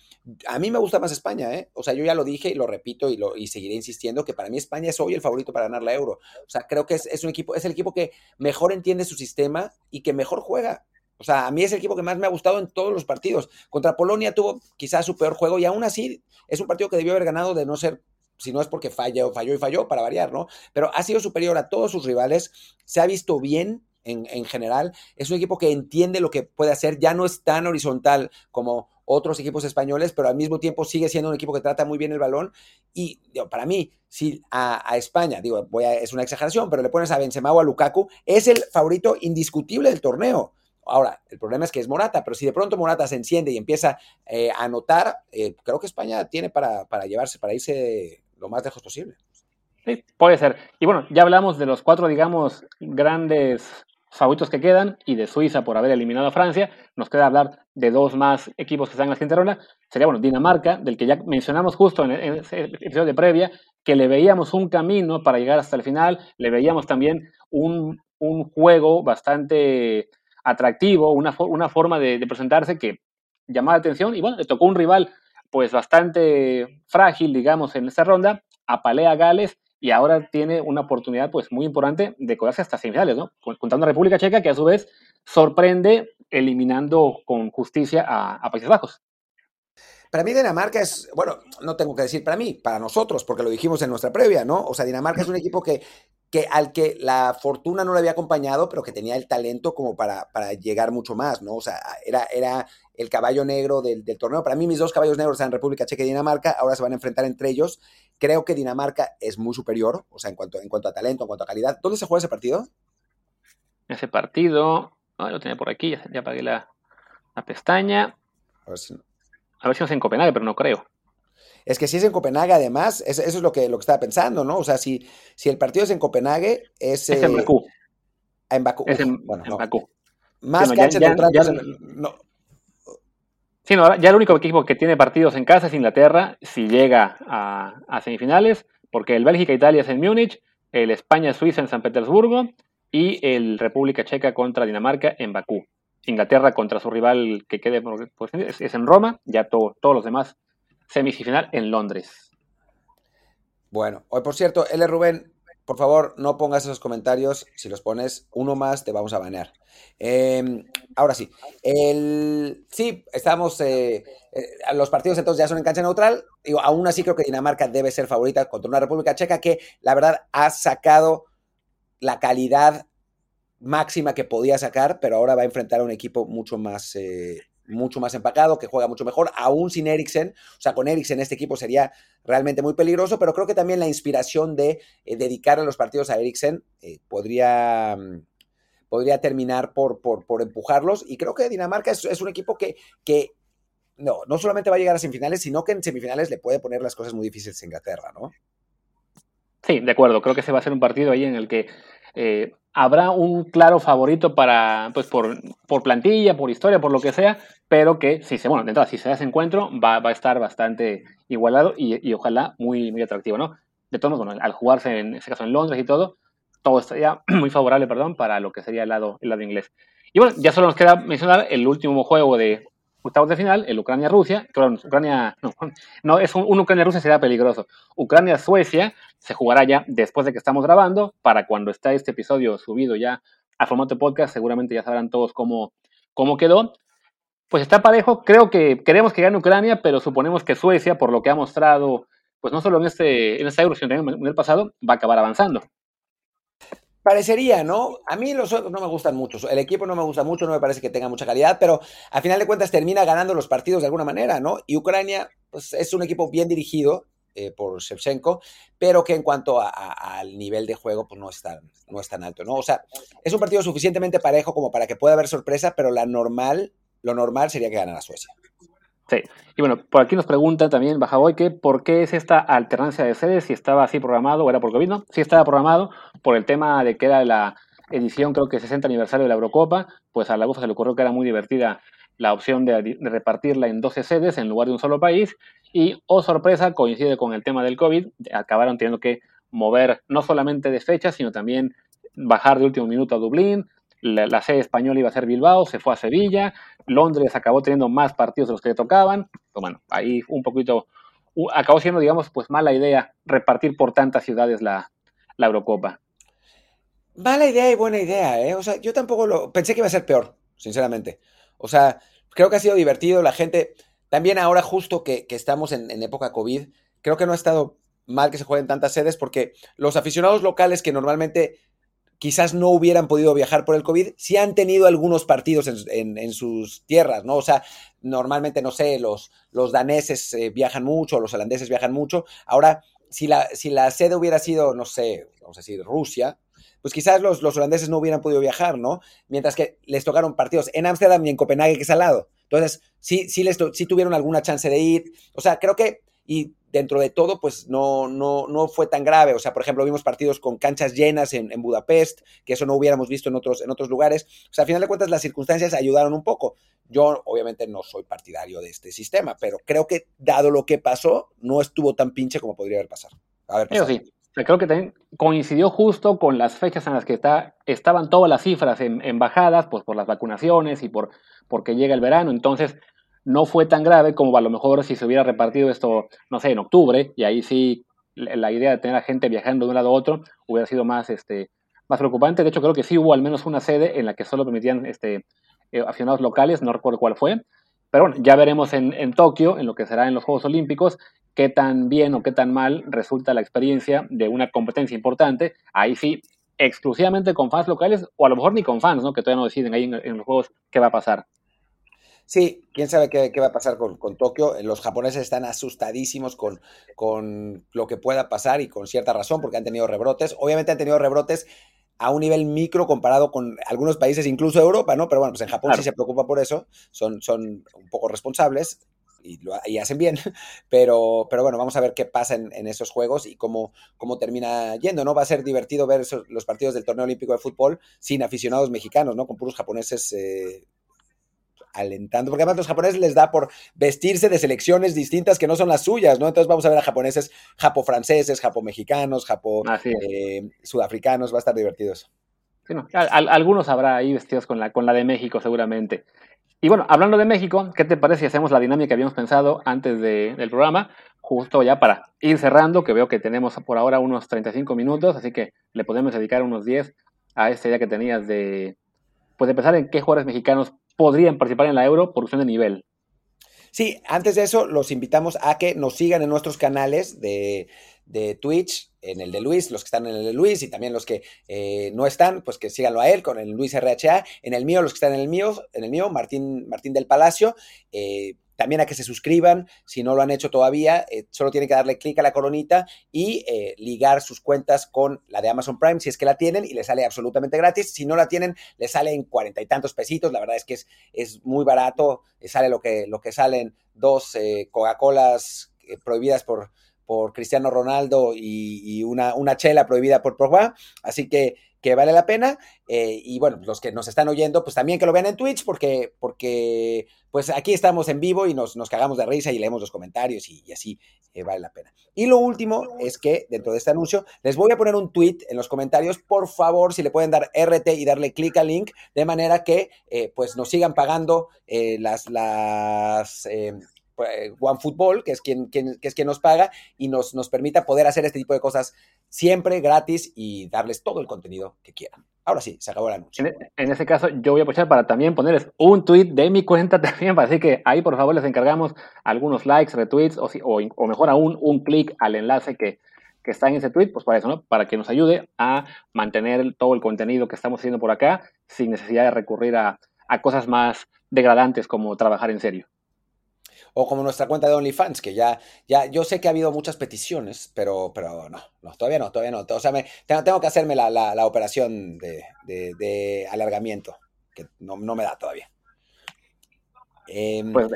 A mí me gusta más España, ¿eh? O sea, yo ya lo dije y lo repito y, lo, y seguiré insistiendo que para mí España es hoy el favorito para ganar la Euro. O sea, creo que es, un equipo, es el equipo que mejor entiende su sistema y que mejor juega. O sea, a mí es el equipo que más me ha gustado en todos los partidos. Contra Polonia tuvo quizás su peor juego y aún así es un partido que debió haber ganado de no ser, si no es porque falló, falló y falló, para variar, ¿no? Pero ha sido superior a todos sus rivales, se ha visto bien en, en general. Es un equipo que entiende lo que puede hacer, ya no es tan horizontal como otros equipos españoles, pero al mismo tiempo sigue siendo un equipo que trata muy bien el balón. Y para mí, si a, España, digo, voy a, es una exageración, pero le pones a Benzema o a Lukaku, es el favorito indiscutible del torneo. Ahora, el problema es que es Morata, pero si de pronto Morata se enciende y empieza eh, a anotar, eh, creo que España tiene para, para llevarse, para irse lo más lejos posible. Sí, puede ser. Y bueno, ya hablamos de los cuatro, digamos, grandes favoritos que quedan y de Suiza por haber eliminado a Francia. Nos queda hablar de dos más equipos que están en la siguiente ronda. Sería, bueno, Dinamarca, del que ya mencionamos justo en, ese episodio de previa, que le veíamos un camino para llegar hasta el final, le veíamos también un, juego bastante atractivo, una, una forma de, de, presentarse que llamaba la atención y bueno, le tocó un rival pues bastante frágil, digamos, en esta ronda, apalea a Gales y ahora tiene una oportunidad pues muy importante de colarse hasta semifinales, ¿no? Contando a República Checa que a su vez sorprende eliminando con justicia a, Países Bajos. Para mí Dinamarca es, bueno, no tengo que decir para mí, para nosotros, porque lo dijimos en nuestra previa, ¿no? O sea, Dinamarca es un equipo que, que al que la fortuna no le había acompañado, pero que tenía el talento como para, para llegar mucho más, ¿no? O sea, era, era el caballo negro del, torneo. Para mí, mis dos caballos negros están República Checa y Dinamarca. Ahora se van a enfrentar entre ellos. Creo que Dinamarca es muy superior, o sea, en cuanto, en cuanto a talento, en cuanto a calidad. ¿Dónde se juega ese partido? Ese partido, lo tenía por aquí, ya, apagué la, pestaña. A ver, si no. a ver si no es en Copenhague, pero no creo. Es que si es en Copenhague, además, eso es lo que, lo que estaba pensando, ¿no? O sea, si, si el partido es en Copenhague, es. Es en Bakú. En Bakú. Es en, bueno, en Bakú. Más Sí, no, cancha ya- ya- no. Sí, no, ya el único equipo que tiene partidos en casa es Inglaterra, si llega a, semifinales, porque el Bélgica-Italia es en Múnich, el España-Suiza en San Petersburgo y el República Checa contra Dinamarca en Bakú. Inglaterra contra su rival que quede por- es, en Roma, ya to- todos los demás semifinal en Londres. Bueno, hoy por cierto, L. Rubén, por favor, no pongas esos comentarios. Si los pones uno más, te vamos a banear. Eh, ahora sí, el, sí, estamos. eh, eh, los partidos entonces ya son en cancha neutral. Digo, aún así creo que Dinamarca debe ser favorita contra una República Checa que, la verdad, ha sacado la calidad máxima que podía sacar, pero ahora va a enfrentar a un equipo mucho más. Mucho más empacado, que juega mucho mejor, aún sin Eriksen. O sea, con Eriksen este equipo sería realmente muy peligroso, pero creo que también la inspiración de eh, dedicar los partidos a Eriksen eh, podría, mm, podría terminar por, por, por empujarlos. Y creo que Dinamarca es, un equipo que, que no, no solamente va a llegar a semifinales, sino que en semifinales le puede poner las cosas muy difíciles a Inglaterra, ¿no? Sí, de acuerdo. Creo que ese va a ser un partido ahí en el que eh, habrá un claro favorito para, pues por, por plantilla, por historia, por lo que sea, pero que si se, bueno, entrada, si se da ese encuentro, va, va a estar bastante igualado y, y ojalá muy, muy atractivo, ¿no? De todos modos, bueno, al jugarse en este caso en Londres y todo, todo estaría muy favorable, perdón, para lo que sería el lado, el lado inglés. Y bueno, ya solo nos queda mencionar el último juego de octavos de final, el Ucrania-Rusia, perdón, Ucrania, no, no, es un, Ucrania-Rusia sería peligroso. Ucrania-Suecia se jugará ya después de que estamos grabando, para cuando está este episodio subido ya a formato podcast, seguramente ya sabrán todos cómo, cómo quedó. Pues está parejo, creo que queremos que gane Ucrania, pero suponemos que Suecia, por lo que ha mostrado, pues no solo en este, en esta Euro, sino también en el pasado, va a acabar avanzando. Parecería, ¿no? A mí los suecos no me gustan mucho. El equipo no me gusta mucho, no me parece que tenga mucha calidad, pero al final de cuentas termina ganando los partidos de alguna manera, ¿no? Y Ucrania, pues es un equipo bien dirigido eh, por Shevchenko, pero que en cuanto a- a- al nivel de juego, pues no es, tan, no es tan alto, ¿no? O sea, es un partido suficientemente parejo como para que pueda haber sorpresa, pero la normal, lo normal sería que ganara Suecia. Sí. Y bueno, por aquí nos pregunta también Bajaboy que por qué es esta alternancia de sedes, si estaba así programado o era por COVID, ¿no? Sí estaba programado por el tema de que era la edición, creo que 60 aniversario de la Eurocopa, pues a la UFA se le ocurrió que era muy divertida la opción de, de repartirla en 12 sedes en lugar de un solo país y, oh sorpresa, coincide con el tema del COVID, acabaron teniendo que mover no solamente de fecha, sino también bajar de último minuto a Dublín, la, sede española iba a ser Bilbao, se fue a Sevilla, Londres acabó teniendo más partidos de los que le tocaban. Pero bueno, ahí un poquito, acabó siendo, digamos, pues mala idea repartir por tantas ciudades la, Eurocopa. Mala idea y buena idea, ¿eh? O sea, yo tampoco lo... Pensé que iba a ser peor, sinceramente. O sea, creo que ha sido divertido. La gente, también ahora justo que, que estamos en, en época COVID, creo que no ha estado mal que se jueguen tantas sedes porque los aficionados locales que normalmente quizás no hubieran podido viajar por el COVID, sí han tenido algunos partidos en, sus tierras, ¿no? O sea, normalmente, no sé, los, los daneses eh, viajan mucho, los holandeses viajan mucho. Ahora, si la, si la sede hubiera sido, no sé, vamos a decir, Rusia, pues quizás los, los holandeses no hubieran podido viajar, ¿no? Mientras que les tocaron partidos en Ámsterdam y en Copenhague, que es al lado. Entonces, sí, sí, les sí tuvieron alguna chance de ir. O sea, creo que, y dentro de todo, pues no, no, no fue tan grave. O sea, por ejemplo, vimos partidos con canchas llenas en, en Budapest, que eso no hubiéramos visto en otros, en otros lugares. O sea, al final de cuentas, las circunstancias ayudaron un poco. Yo, obviamente, no soy partidario de este sistema, pero creo que, dado lo que pasó, no estuvo tan pinche como podría haber pasado. haber pasado. sí, sea, creo que también coincidió justo con las fechas en las que está, estaban todas las cifras en, en bajadas, pues por las vacunaciones y por porque llega el verano. Entonces, no fue tan grave como a lo mejor si se hubiera repartido esto, no sé, en octubre, y ahí sí la idea de tener a gente viajando de un lado a otro hubiera sido más, este, más preocupante. De hecho, creo que sí hubo al menos una sede en la que solo permitían este, eh, aficionados locales, no recuerdo cuál fue. Pero bueno, ya veremos en, en Tokio, en lo que será en los Juegos Olímpicos, qué tan bien o qué tan mal resulta la experiencia de una competencia importante. Ahí sí, exclusivamente con fans locales, o a lo mejor ni con fans, ¿no? Que todavía no deciden ahí en, en los Juegos qué va a pasar. Sí, quién sabe qué, qué va a pasar con, con Tokio. Los japoneses están asustadísimos con, con lo que pueda pasar y con cierta razón porque han tenido rebrotes. Obviamente han tenido rebrotes a un nivel micro comparado con algunos países, incluso Europa, ¿no? Pero bueno, pues en Japón Claro. sí se preocupa por eso, son, son un poco responsables. y, hacen bien, pero, pero bueno, vamos a ver qué pasa en, esos juegos y cómo, cómo termina yendo, ¿no? Va a ser divertido ver los partidos del torneo olímpico de fútbol sin aficionados mexicanos, ¿no? Con puros japoneses eh, alentando, porque además los japoneses les da por vestirse de selecciones distintas que no son las suyas, ¿no? Entonces vamos a ver a japoneses, japo-franceses, japo-mexicanos, japo-sudafricanos, va a estar divertido eso. algunos habrá ahí vestidos con la, con la de México seguramente. Y bueno, hablando de México, ¿qué te parece si hacemos la dinámica que habíamos pensado antes del programa? Justo ya para ir cerrando, que veo que tenemos por ahora unos 35 minutos, así que le podemos dedicar unos 10 a esta idea que tenías de, pues de pensar en qué jugadores mexicanos podrían participar en la Euro por cuestión de nivel. Sí, antes de eso, los invitamos a que nos sigan en nuestros canales de, Twitch, en el de Luis, los que están en el de Luis y también los que eh, no están, pues que síganlo a él con el Luis RHA. En el mío, los que están en el mío, en el mío, Martín, Martín del Palacio. Eh, también a que se suscriban, si no lo han hecho todavía, eh, solo tienen que darle clic a la coronita y eh, ligar sus cuentas con la de Amazon Prime, si es que la tienen, y les sale absolutamente gratis. Si no la tienen, les sale en cuarenta y tantos pesitos, la verdad es que es, es muy barato, eh, sale lo que, lo que salen dos Coca-Colas prohibidas por, por Cristiano Ronaldo y, una, una, chela prohibida por Pogba, así que que vale la pena. Eh, y bueno, los que nos están oyendo, pues también que lo vean en Twitch, porque, porque pues aquí estamos en vivo y nos, nos cagamos de risa y leemos los comentarios y, así eh, vale la pena. Y lo último es que dentro de este anuncio les voy a poner un tweet en los comentarios, por favor, si le pueden dar RT y darle clic al link, de manera que eh, pues nos sigan pagando las, las OneFootball, que es quien, quien, que es quien nos paga y nos, nos permita poder hacer este tipo de cosas siempre gratis y darles todo el contenido que quieran. Ahora sí, se acabó la anuncio. En, en, ese caso, yo voy a aprovechar para también ponerles un tweet de mi cuenta también, así que ahí por favor les encargamos algunos likes, retweets o, o, mejor aún un clic al enlace que, está en ese tweet, pues para eso, ¿no? Para que nos ayude a mantener todo el contenido que estamos haciendo por acá sin necesidad de recurrir a cosas más degradantes como trabajar en serio o como nuestra cuenta de OnlyFans, que ya, ya, yo sé que ha habido muchas peticiones, pero, pero no, no, todavía no, todavía no. O sea, me, tengo, que hacerme la, la, operación de, de, alargamiento, que no, no, me da todavía. Em, pues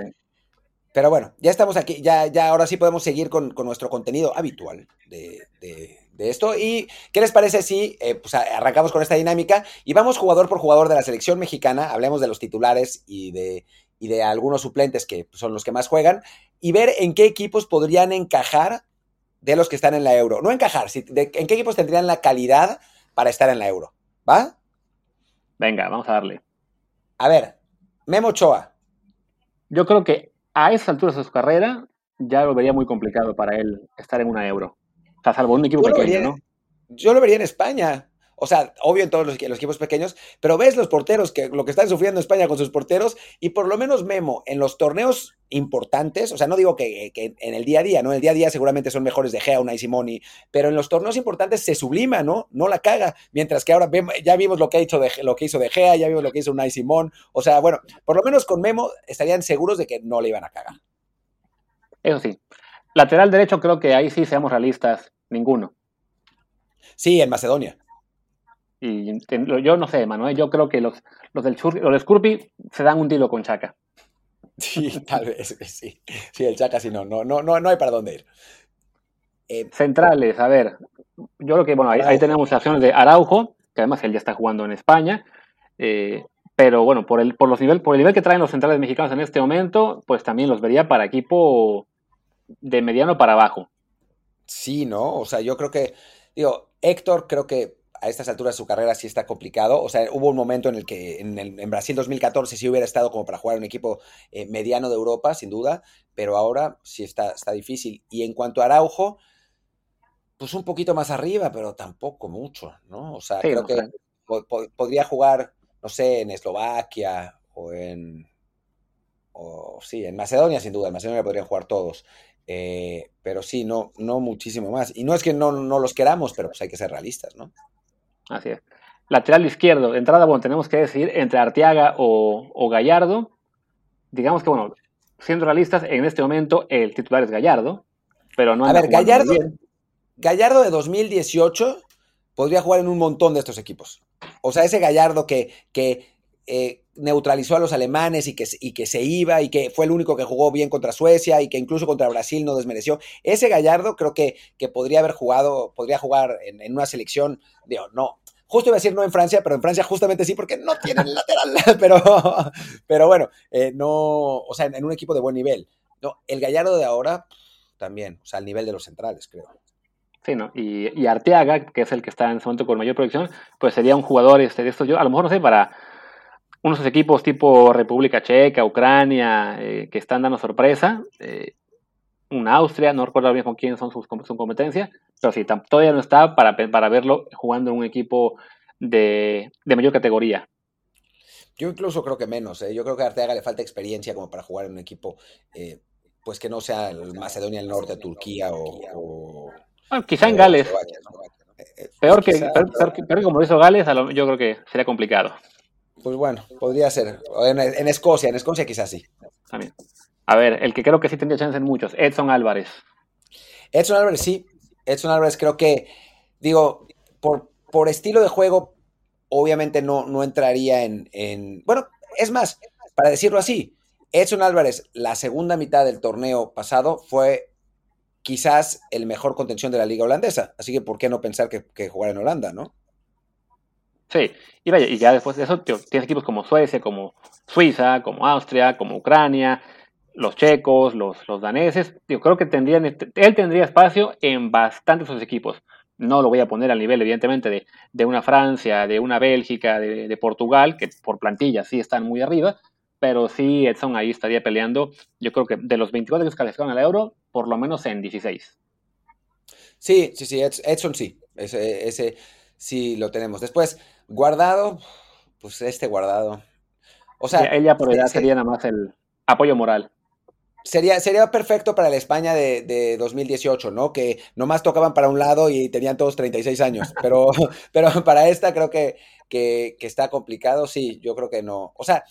pero bueno, ya estamos aquí, ya, ya ahora sí podemos seguir con, con nuestro contenido habitual de, de, esto. ¿Y qué les parece si eh, pues arrancamos con esta dinámica y vamos jugador por jugador de la selección mexicana? Hablemos de los titulares y de, y de algunos suplentes que son los que más juegan, y ver en qué equipos podrían encajar de los que están en la euro. No encajar, en qué equipos tendrían la calidad para estar en la euro. ¿Va? Venga, vamos a darle. A ver, Memo Ochoa. Yo creo que a esa altura de su carrera ya lo vería muy complicado para él estar en una euro. O sea, salvo un equipo pequeño, ¿no? Yo lo vería en España. O sea, obvio en todos los, equipos pequeños, pero ves los porteros, que lo que están sufriendo España con sus porteros, y por lo menos Memo, en los torneos importantes, o sea, no digo que, en el día a día, ¿no? En el día a día seguramente son mejores de Gea, Unai Simoni, pero en los torneos importantes se sublima, ¿no? No la caga, mientras que ahora ya vimos lo que, ha hecho de, lo que hizo de Gea, ya vimos lo que hizo Unai Simón, o sea, bueno, por lo menos con Memo estarían seguros de que no le iban a cagar. Eso sí. Lateral derecho creo que ahí sí seamos realistas, ninguno. Sí, en Macedonia. Y yo no sé, Manuel, yo creo que los, los del los Scurpy se dan un tiro con Chaca. Sí, tal vez, sí. Sí, el Chaca sí, no, no, no, no hay para dónde ir. Eh, Centrales, a ver, yo creo que, bueno, ahí, tenemos acciones de Araujo, que además él ya está jugando en España, eh, pero bueno, por el, por, los nivel, por el nivel que traen los centrales mexicanos en este momento, pues también los vería para equipo de mediano para abajo. Sí, ¿no? O sea, yo creo que, digo, Héctor creo que a estas alturas de su carrera sí está complicado. O sea, hubo un momento en el que en, Brasil 2014 sí hubiera estado como para jugar un equipo eh, mediano de Europa, sin duda, pero ahora sí está, está difícil. Y en cuanto a Araujo, pues un poquito más arriba, pero tampoco mucho, ¿no? O sea, creo que podría jugar, no sé, en Eslovaquia o en... O sí, en Macedonia sin duda, en Macedonia podrían jugar todos. Eh, pero sí, no, no muchísimo más. Y no es que no, no los queramos, pero pues hay que ser realistas, ¿no? Así es. Lateral izquierdo, entrada, bueno, tenemos que decidir entre Arteaga o, Gallardo. Digamos que, bueno, siendo realistas, en este momento el titular es Gallardo, pero no... A ver, Gallardo, Gallardo de 2018 podría jugar en un montón de estos equipos. O sea, ese Gallardo que, que eh, neutralizó a los alemanes y que, y que se iba y que fue el único que jugó bien contra Suecia y que incluso contra Brasil no desmereció. Ese Gallardo creo que, que podría haber jugado, podría jugar en, una selección, digo, no, justo iba a decir no en Francia, pero en Francia justamente sí, porque no tienen lateral, pero, pero bueno, eh, no, o sea, en, un equipo de buen nivel. No, el Gallardo de ahora también, o sea, al nivel de los centrales, creo. Sí, ¿no? Y, y, Arteaga, que es el que está en ese momento con mayor proyección, pues sería un jugador este, de estos, yo a lo mejor no sé, para unos equipos tipo República Checa, Ucrania, eh, que están dando sorpresa. Eh, un Austria, no recuerdo bien con quién son sus, su competencia, pero sí, todavía no está para, para verlo jugando en un equipo de, mayor categoría. Yo incluso creo que menos, ¿eh? yo creo que a Arteaga le falta experiencia como para jugar en un equipo pues que no sea el Macedonia del Norte, Turquía o... quizá en Gales. Peor, que, peor, como hizo Gales, yo creo que sería complicado. Pues bueno, podría ser. En, Escocia, en Escocia quizás sí. También. A ver, el que creo que sí tendría chance en muchos, Edson Álvarez. Edson Álvarez sí. Edson Álvarez creo que, digo, por, por estilo de juego, obviamente no, no entraría en, en... Bueno, es más, para decirlo así, Edson Álvarez, la segunda mitad del torneo pasado fue quizás el mejor contención de la liga holandesa. Así que, ¿por qué no pensar que, que jugar en Holanda, no? Sí, y vaya, y ya después de eso tienes equipos como Suecia, como Suiza, como Austria, como Ucrania, los checos, los, los daneses. Yo creo que tendrían, este, él tendría espacio en bastantes de esos equipos. No lo voy a poner al nivel, evidentemente, de, de una Francia, de una Bélgica, de, Portugal, que por plantilla sí están muy arriba, pero sí Edson ahí estaría peleando. Yo creo que de los 24 que calificaron al euro, por lo menos en 16. Sí, sí, sí, Edson sí. Ese, ese sí lo tenemos. Después, Guardado, pues este guardado. O sea, ella por edad sería nada más el apoyo moral. Sería, sería perfecto para la España de, 2018, ¿no? Que nomás tocaban para un lado y tenían todos 36 años. Pero, pero para esta creo que, que, está complicado, sí, yo creo que no. O sea,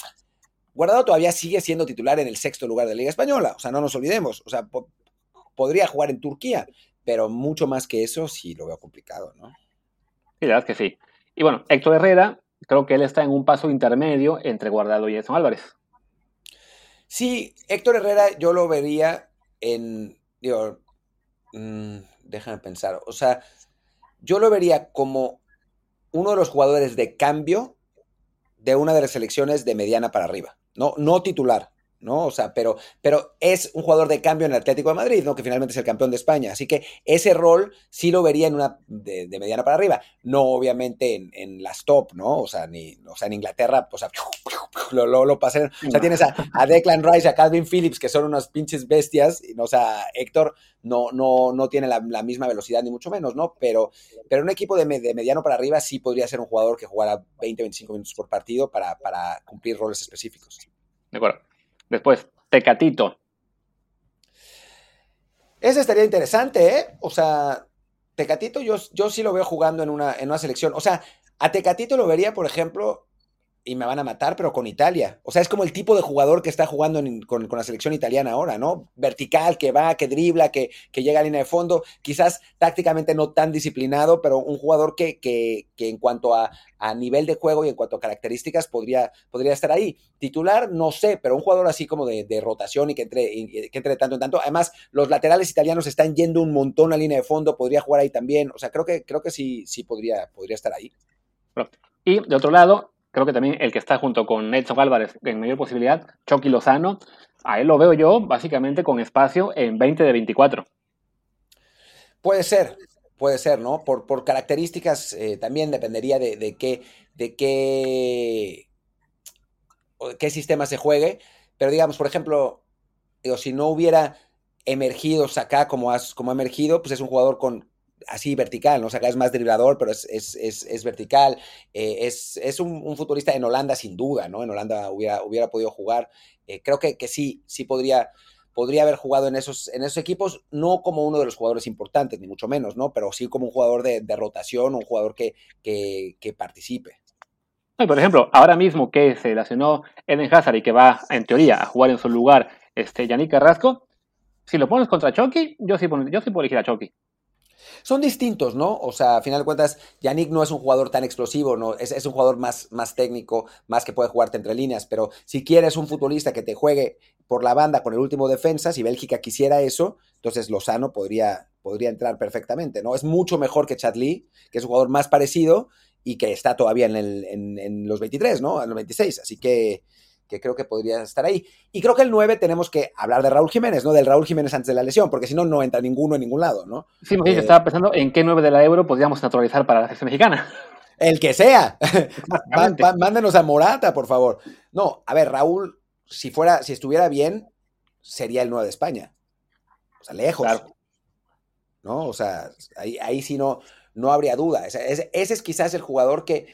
Guardado todavía sigue siendo titular en el sexto lugar de la Liga Española. O sea, no nos olvidemos. O sea, podría jugar en Turquía, pero mucho más que eso sí lo veo complicado, ¿no? Sí, la verdad es que sí. Y bueno, Héctor Herrera, creo que él está en un paso intermedio entre Guardado y Edson Álvarez. Sí, Héctor Herrera yo lo vería en, digo, mmm, déjame pensar, o sea, yo lo vería como uno de los jugadores de cambio de una de las selecciones de mediana para arriba, no, no titular, ¿no? O sea, pero, pero es un jugador de cambio en el Atlético de Madrid, ¿no? Que finalmente es el campeón de España. Así que ese rol sí lo vería en una de, mediana para arriba. No, obviamente, en, las top, ¿no? O sea, ni, o sea, en Inglaterra, o sea, lo, lo, lo. O sea, tienes a, Declan Rice, a Calvin Phillips, que son unas pinches bestias. ¿no? O sea, Héctor no, no, no tiene la, misma velocidad, ni mucho menos, ¿no? Pero, pero un equipo de, de, mediano para arriba sí podría ser un jugador que jugara 20, 25 minutos por partido para, para cumplir roles específicos. De acuerdo. Después, Tecatito. Ese estaría interesante, ¿eh? O sea, Tecatito yo, yo sí lo veo jugando en una, en una selección. O sea, a Tecatito lo vería, por ejemplo, y me van a matar, pero con Italia. O sea, es como el tipo de jugador que está jugando con, la selección italiana ahora, ¿no? Vertical, que va, que dribla, que, que, llega a línea de fondo. Quizás tácticamente no tan disciplinado, pero un jugador que, que, que en cuanto a, a, nivel de juego y en cuanto a características podría, podría estar ahí. Titular, no sé, pero un jugador así como de, de rotación y que entre, que entre de tanto en tanto. Además, los laterales italianos están yendo un montón a línea de fondo, podría jugar ahí también. O sea, creo que, creo que sí, sí podría, podría estar ahí. Y de otro lado, creo que también el que está junto con Edson Álvarez en mayor posibilidad, Chucky Lozano, a él lo veo yo básicamente con espacio en 20 de 24. Puede ser, puede ser, ¿no? Por, por características eh, también dependería de, qué, de qué, qué sistema se juegue, pero digamos, por ejemplo, digo, si no hubiera emergido acá como, como ha emergido, pues es un jugador con, así vertical, ¿no? O sea, es más driblador, pero es, es, es, es vertical. Eh, es, un, futbolista en Holanda, sin duda, ¿no? En Holanda hubiera, hubiera podido jugar. Eh, creo que, que, sí, sí podría, podría haber jugado en esos, en esos equipos, no como uno de los jugadores importantes, ni mucho menos, ¿no? Pero sí como un jugador de, de rotación, un jugador que, que, participe. por ejemplo, ahora mismo que se relacionó Eden Hazard y que va, en teoría, a jugar en su lugar este Yannick Carrasco, si lo pones contra Chucky, yo sí, yo sí puedo elegir a Chucky. Son distintos, ¿no? O sea, a final de cuentas, Yannick no es un jugador tan explosivo, ¿no? Es, es, un jugador más, más técnico, más que puede jugarte entre líneas, pero si quieres un futbolista que te juegue por la banda con el último defensa, si Bélgica quisiera eso, entonces Lozano podría, podría entrar perfectamente, ¿no? Es mucho mejor que Chadli, que es un jugador más parecido y que está todavía en, el, en, en los 23, ¿no? En los 26, así que que creo que podría estar ahí. Y creo que el 9 tenemos que hablar de Raúl Jiménez, ¿no? Del Raúl Jiménez antes de la lesión, porque si no, no entra ninguno en ningún lado, ¿no? Sí, eh, estaba pensando en qué 9 de la Euro podríamos naturalizar para la selección mexicana. El que sea. Mándenos a Morata, por favor. No, a ver, Raúl, si fuera, si estuviera bien, sería el 9 de España. O sea, lejos. ¿No? O sea, ahí, ahí sí no, no habría duda. ese es quizás el jugador que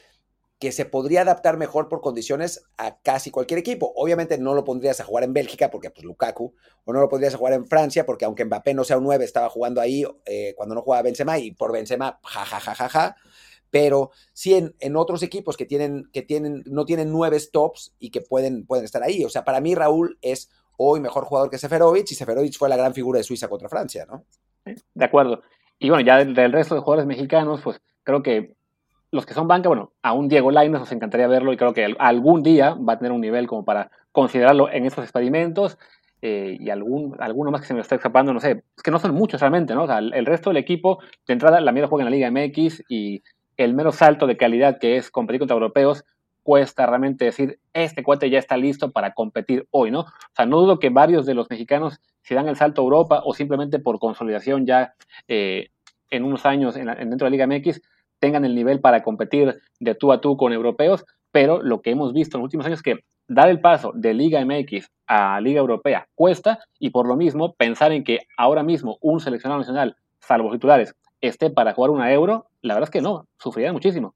que se podría adaptar mejor por condiciones a casi cualquier equipo. Obviamente no lo pondrías a jugar en Bélgica porque pues Lukaku, o no lo pondrías a jugar en Francia porque aunque Mbappé no sea un 9, estaba jugando ahí eh, cuando no jugaba Benzema y por Benzema, ja, Pero sí en, otros equipos que tienen, que tienen, no tienen nueve stops y que pueden, pueden estar ahí. O sea, para mí Raúl es hoy mejor jugador que Seferovic y Seferovic fue la gran figura de Suiza contra Francia, ¿no? De acuerdo. Y bueno, ya del resto de jugadores mexicanos, pues creo que los que son banca, bueno, a un Diego Lainez nos encantaría verlo y creo que algún día va a tener un nivel como para considerarlo en estos experimentos. Eh, y algún, alguno más que se me está escapando, no sé, es que no son muchos realmente, ¿no? O sea, el, resto del equipo, de entrada, la mierda juega en la Liga MX y el mero salto de calidad que es competir contra europeos, cuesta realmente decir, este cuate ya está listo para competir hoy, ¿no? O sea, no dudo que varios de los mexicanos, si dan el salto a Europa o simplemente por consolidación ya eh, en unos años en dentro de la Liga MX, tengan el nivel para competir de tú a tú con europeos, pero lo que hemos visto en los últimos años es que dar el paso de Liga MX a Liga Europea cuesta y por lo mismo pensar en que ahora mismo un seleccionado nacional, salvo titulares, esté para jugar una euro, la verdad es que no, sufriría muchísimo.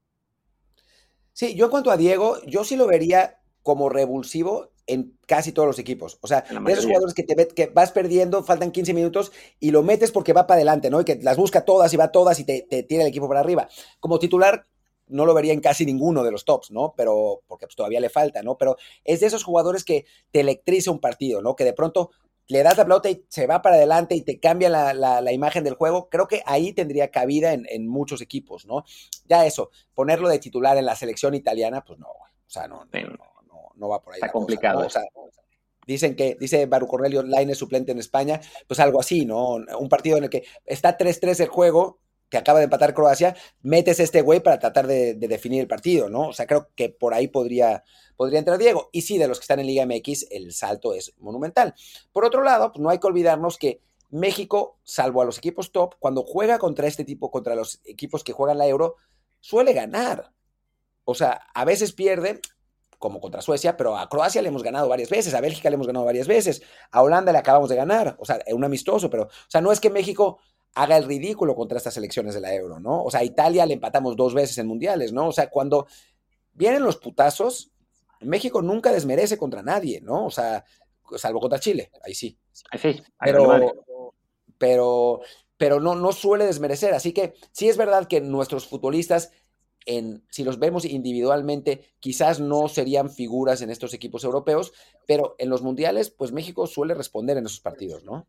Sí, yo en cuanto a Diego, yo sí lo vería como revulsivo en casi todos los equipos. O sea, esos jugadores que, te, que vas perdiendo, faltan 15 minutos y lo metes porque va para adelante, ¿no? Y que las busca todas y va todas y te, te tira el equipo para arriba. Como titular, no lo vería en casi ninguno de los tops, ¿no? Pero, porque pues, todavía le falta, ¿no? Pero es de esos jugadores que te electriza un partido, ¿no? Que de pronto le das la pelota y se va para adelante y te cambia la, la, imagen del juego. Creo que ahí tendría cabida en, en, muchos equipos, ¿no? Ya eso, ponerlo de titular en la selección italiana, pues no, O sea, no, no no va por ahí. Está complicado. dicen que, dice Baru Cornelio, Line es suplente en España, pues algo así, ¿no? Un partido en el que está 3-3 el juego, que acaba de empatar Croacia, metes este güey para tratar de, definir el partido, ¿no? O sea, creo que por ahí podría, podría entrar Diego. Y sí, de los que están en Liga MX, el salto es monumental. Por otro lado, pues no hay que olvidarnos que México, salvo a los equipos top, cuando juega contra este tipo, contra los equipos que juegan la Euro, suele ganar. O sea, a veces pierde, como contra Suecia, pero a Croacia le hemos ganado varias veces, a Bélgica le hemos ganado varias veces, a Holanda le acabamos de ganar, o sea, un amistoso, pero, o sea, no es que México haga el ridículo contra estas selecciones de la Euro, ¿no? O sea, a Italia le empatamos dos veces en mundiales, ¿no? O sea, cuando vienen los putazos, México nunca desmerece contra nadie, ¿no? O sea, salvo contra Chile, ahí sí. Ahí sí, pero, pero, pero no, no suele desmerecer, así que sí es verdad que nuestros futbolistas si los vemos individualmente, quizás no serían figuras en estos equipos europeos, pero en los mundiales, pues México suele responder en esos partidos, ¿no?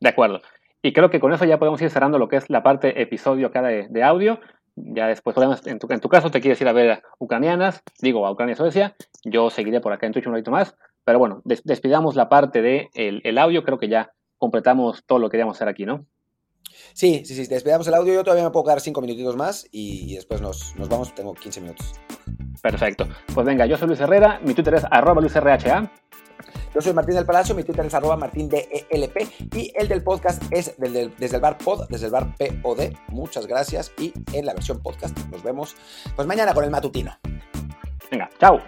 De acuerdo. Y creo que con eso ya podemos ir cerrando lo que es la parte episodio acá de, audio. Ya después podemos, en tu, en tu, caso, te quieres ir a ver a ucranianas, digo a Ucrania-Suecia. Yo seguiré por acá en Twitch un ratito más. Pero bueno, despidamos la parte de el audio. Creo que ya completamos todo lo que queríamos hacer aquí, ¿no? Sí, sí, sí, despedamos el audio. Yo todavía me puedo quedar cinco minutitos más y, después nos, nos, vamos. Tengo 15 minutos. Perfecto. Pues venga, yo soy Luis Herrera. Mi Twitter es arroba LuisRHA. Yo soy Martín del Palacio, mi Twitter es arroba martindelp y el del podcast es desde el bar pod, desde el bar POD. Muchas gracias y en la versión podcast nos vemos pues mañana con el matutino. Venga, chao.